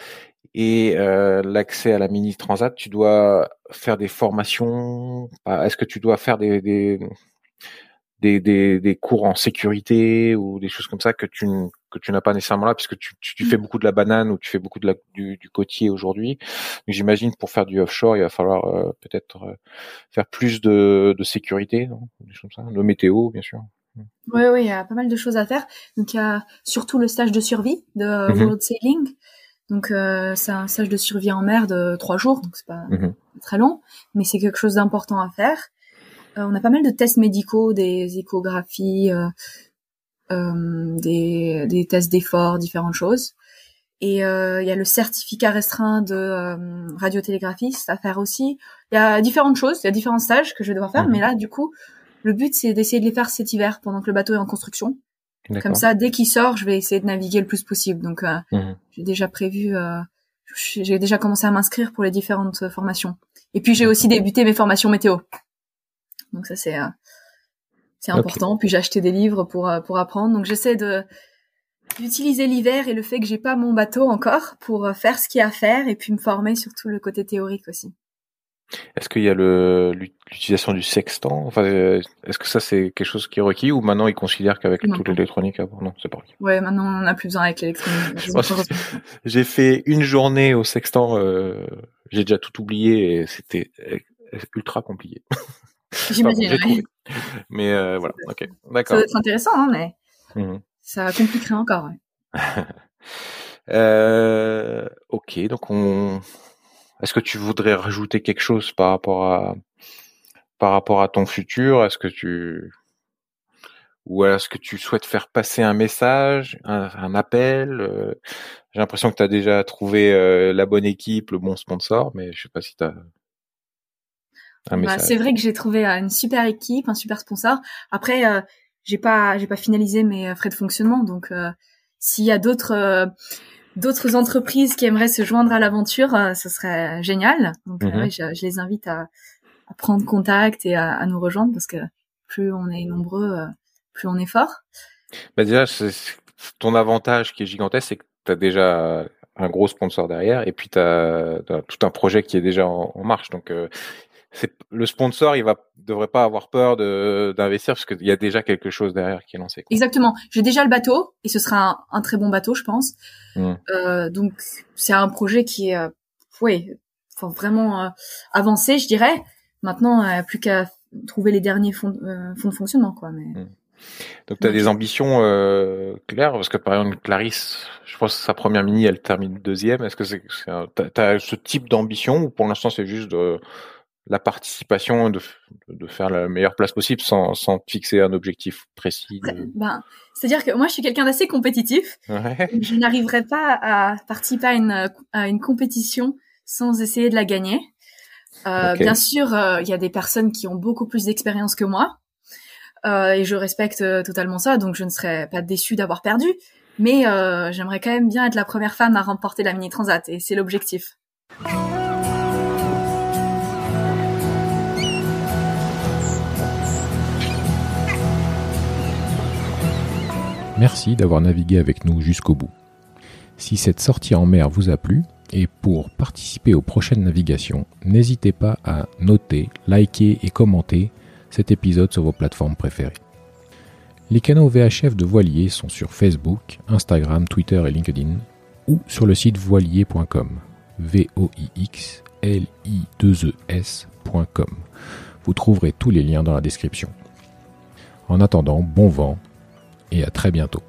et euh, l'accès à la mini transat, tu dois faire des formations. Est-ce que tu dois faire des des, des, des, des cours en sécurité ou des choses comme ça que tu que tu n'as pas nécessairement là, puisque tu, tu, fais mmh. beaucoup de la banane ou tu fais beaucoup de la, du, du côtier aujourd'hui. J'imagine pour faire du offshore, il va falloir euh, peut-être euh, faire plus de, de sécurité, non? Des choses comme ça, de météo, bien sûr. Oui, oui, il y a pas mal de choses à faire. Donc il y a surtout le stage de survie de World Sailing donc euh, c'est un stage de survie en mer de trois jours, donc c'est pas mhm. très long, mais c'est quelque chose d'important à faire. Euh, on a pas mal de tests médicaux, des échographies, euh, euh des, des tests d'effort, différentes choses. Et euh, il y a le certificat restreint de euh, radiotélégraphiste à faire aussi. Il y a différentes choses, il y a différents stages que je vais devoir faire. Mhm. Mais là, du coup, le but, c'est d'essayer de les faire cet hiver pendant que le bateau est en construction. Comme ça, dès qu'il sort, je vais essayer de naviguer le plus possible. Donc, euh, mhm. j'ai déjà prévu, euh, j'ai déjà commencé à m'inscrire pour les différentes formations. Et puis, j'ai aussi débuté mes formations météo. Donc ça, c'est c'est important. Puis j'ai acheté des livres pour pour apprendre. Donc j'essaie de d'utiliser l'hiver et le fait que j'ai pas mon bateau encore pour euh, faire ce qu'il y a à faire et puis me former sur tout le côté théorique aussi. Est-ce qu'il y a l'utilisation du sextant? Enfin, euh, est-ce que ça c'est quelque chose qui est requis ou maintenant ils considèrent qu'avec toute l'électronique, ah non, c'est pas requis. Ouais, maintenant on n'a plus besoin avec l'électronique. j'ai fait une journée au sextant, euh, j'ai déjà tout oublié et c'était ultra compliqué. J'imagine. Mais euh, voilà, ok, d'accord. Ça va être intéressant, hein, mais. Mmh ça compliquerait encore. Ouais. euh, ok, donc on. Est-ce que tu voudrais rajouter quelque chose par rapport à par rapport à ton futur? Est-ce que tu ou est-ce que tu souhaites faire passer un message, un, appel? Euh, J'ai l'impression que tu as déjà trouvé euh, la bonne équipe, le bon sponsor, mais je sais pas si tu as bah, message. c'est vrai que j'ai trouvé euh, une super équipe, un super sponsor. Après, j'ai pas j'ai pas finalisé mes euh, frais de fonctionnement donc euh, s'il y a d'autres euh, d'autres entreprises qui aimeraient se joindre à l'aventure ce serait génial donc mhm. je, je, les invite à, à prendre contact et à, à, nous rejoindre parce que plus on est nombreux plus on est fort bah déjà ton avantage qui est gigantesque c'est que tu as déjà un gros sponsor derrière et puis tu as, tout un projet qui est déjà en, en marche donc le sponsor, il va devrait pas avoir peur de d'investir parce qu'il y a déjà quelque chose derrière qui est lancé. Exactement. J'ai déjà le bateau et ce sera un, très bon bateau, je pense. Mmh. Euh, donc c'est un projet qui est, euh, ouais, faut vraiment euh, avancé, je dirais. Maintenant, euh, plus qu'à trouver les derniers fonds, euh, fonds de fonctionnement, quoi. Mais... Mmh. Donc tu as des ambitions claires? Parce que par exemple Clarisse, je pense que sa première mini, elle termine deuxième. Est-ce que c'est, c'est as ce type d'ambition ou pour l'instant c'est juste de la participation, de, de faire la meilleure place possible sans, sans fixer un objectif précis. Ben, c'est-à-dire que moi, je suis quelqu'un d'assez compétitif. Je n'arriverai pas à participer à une, à une compétition sans essayer de la gagner. Euh, Bien sûr, euh, il y a des personnes qui ont beaucoup plus d'expérience que moi. Euh, et je respecte totalement ça, donc je ne serais pas déçue d'avoir perdu. Mais j'aimerais quand même bien être la première femme à remporter la Mini Transat, et c'est l'objectif. Merci d'avoir navigué avec nous jusqu'au bout. Si cette sortie en mer vous a plu, et pour participer aux prochaines navigations, n'hésitez pas à noter, liker et commenter cet épisode sur vos plateformes préférées. Les canaux VHF de Voilier sont sur Facebook, Instagram, Twitter et LinkedIn, ou sur le site voilier.com. v o i x l i 2 e. Vous trouverez tous les liens dans la description. En attendant, bon vent et à très bientôt.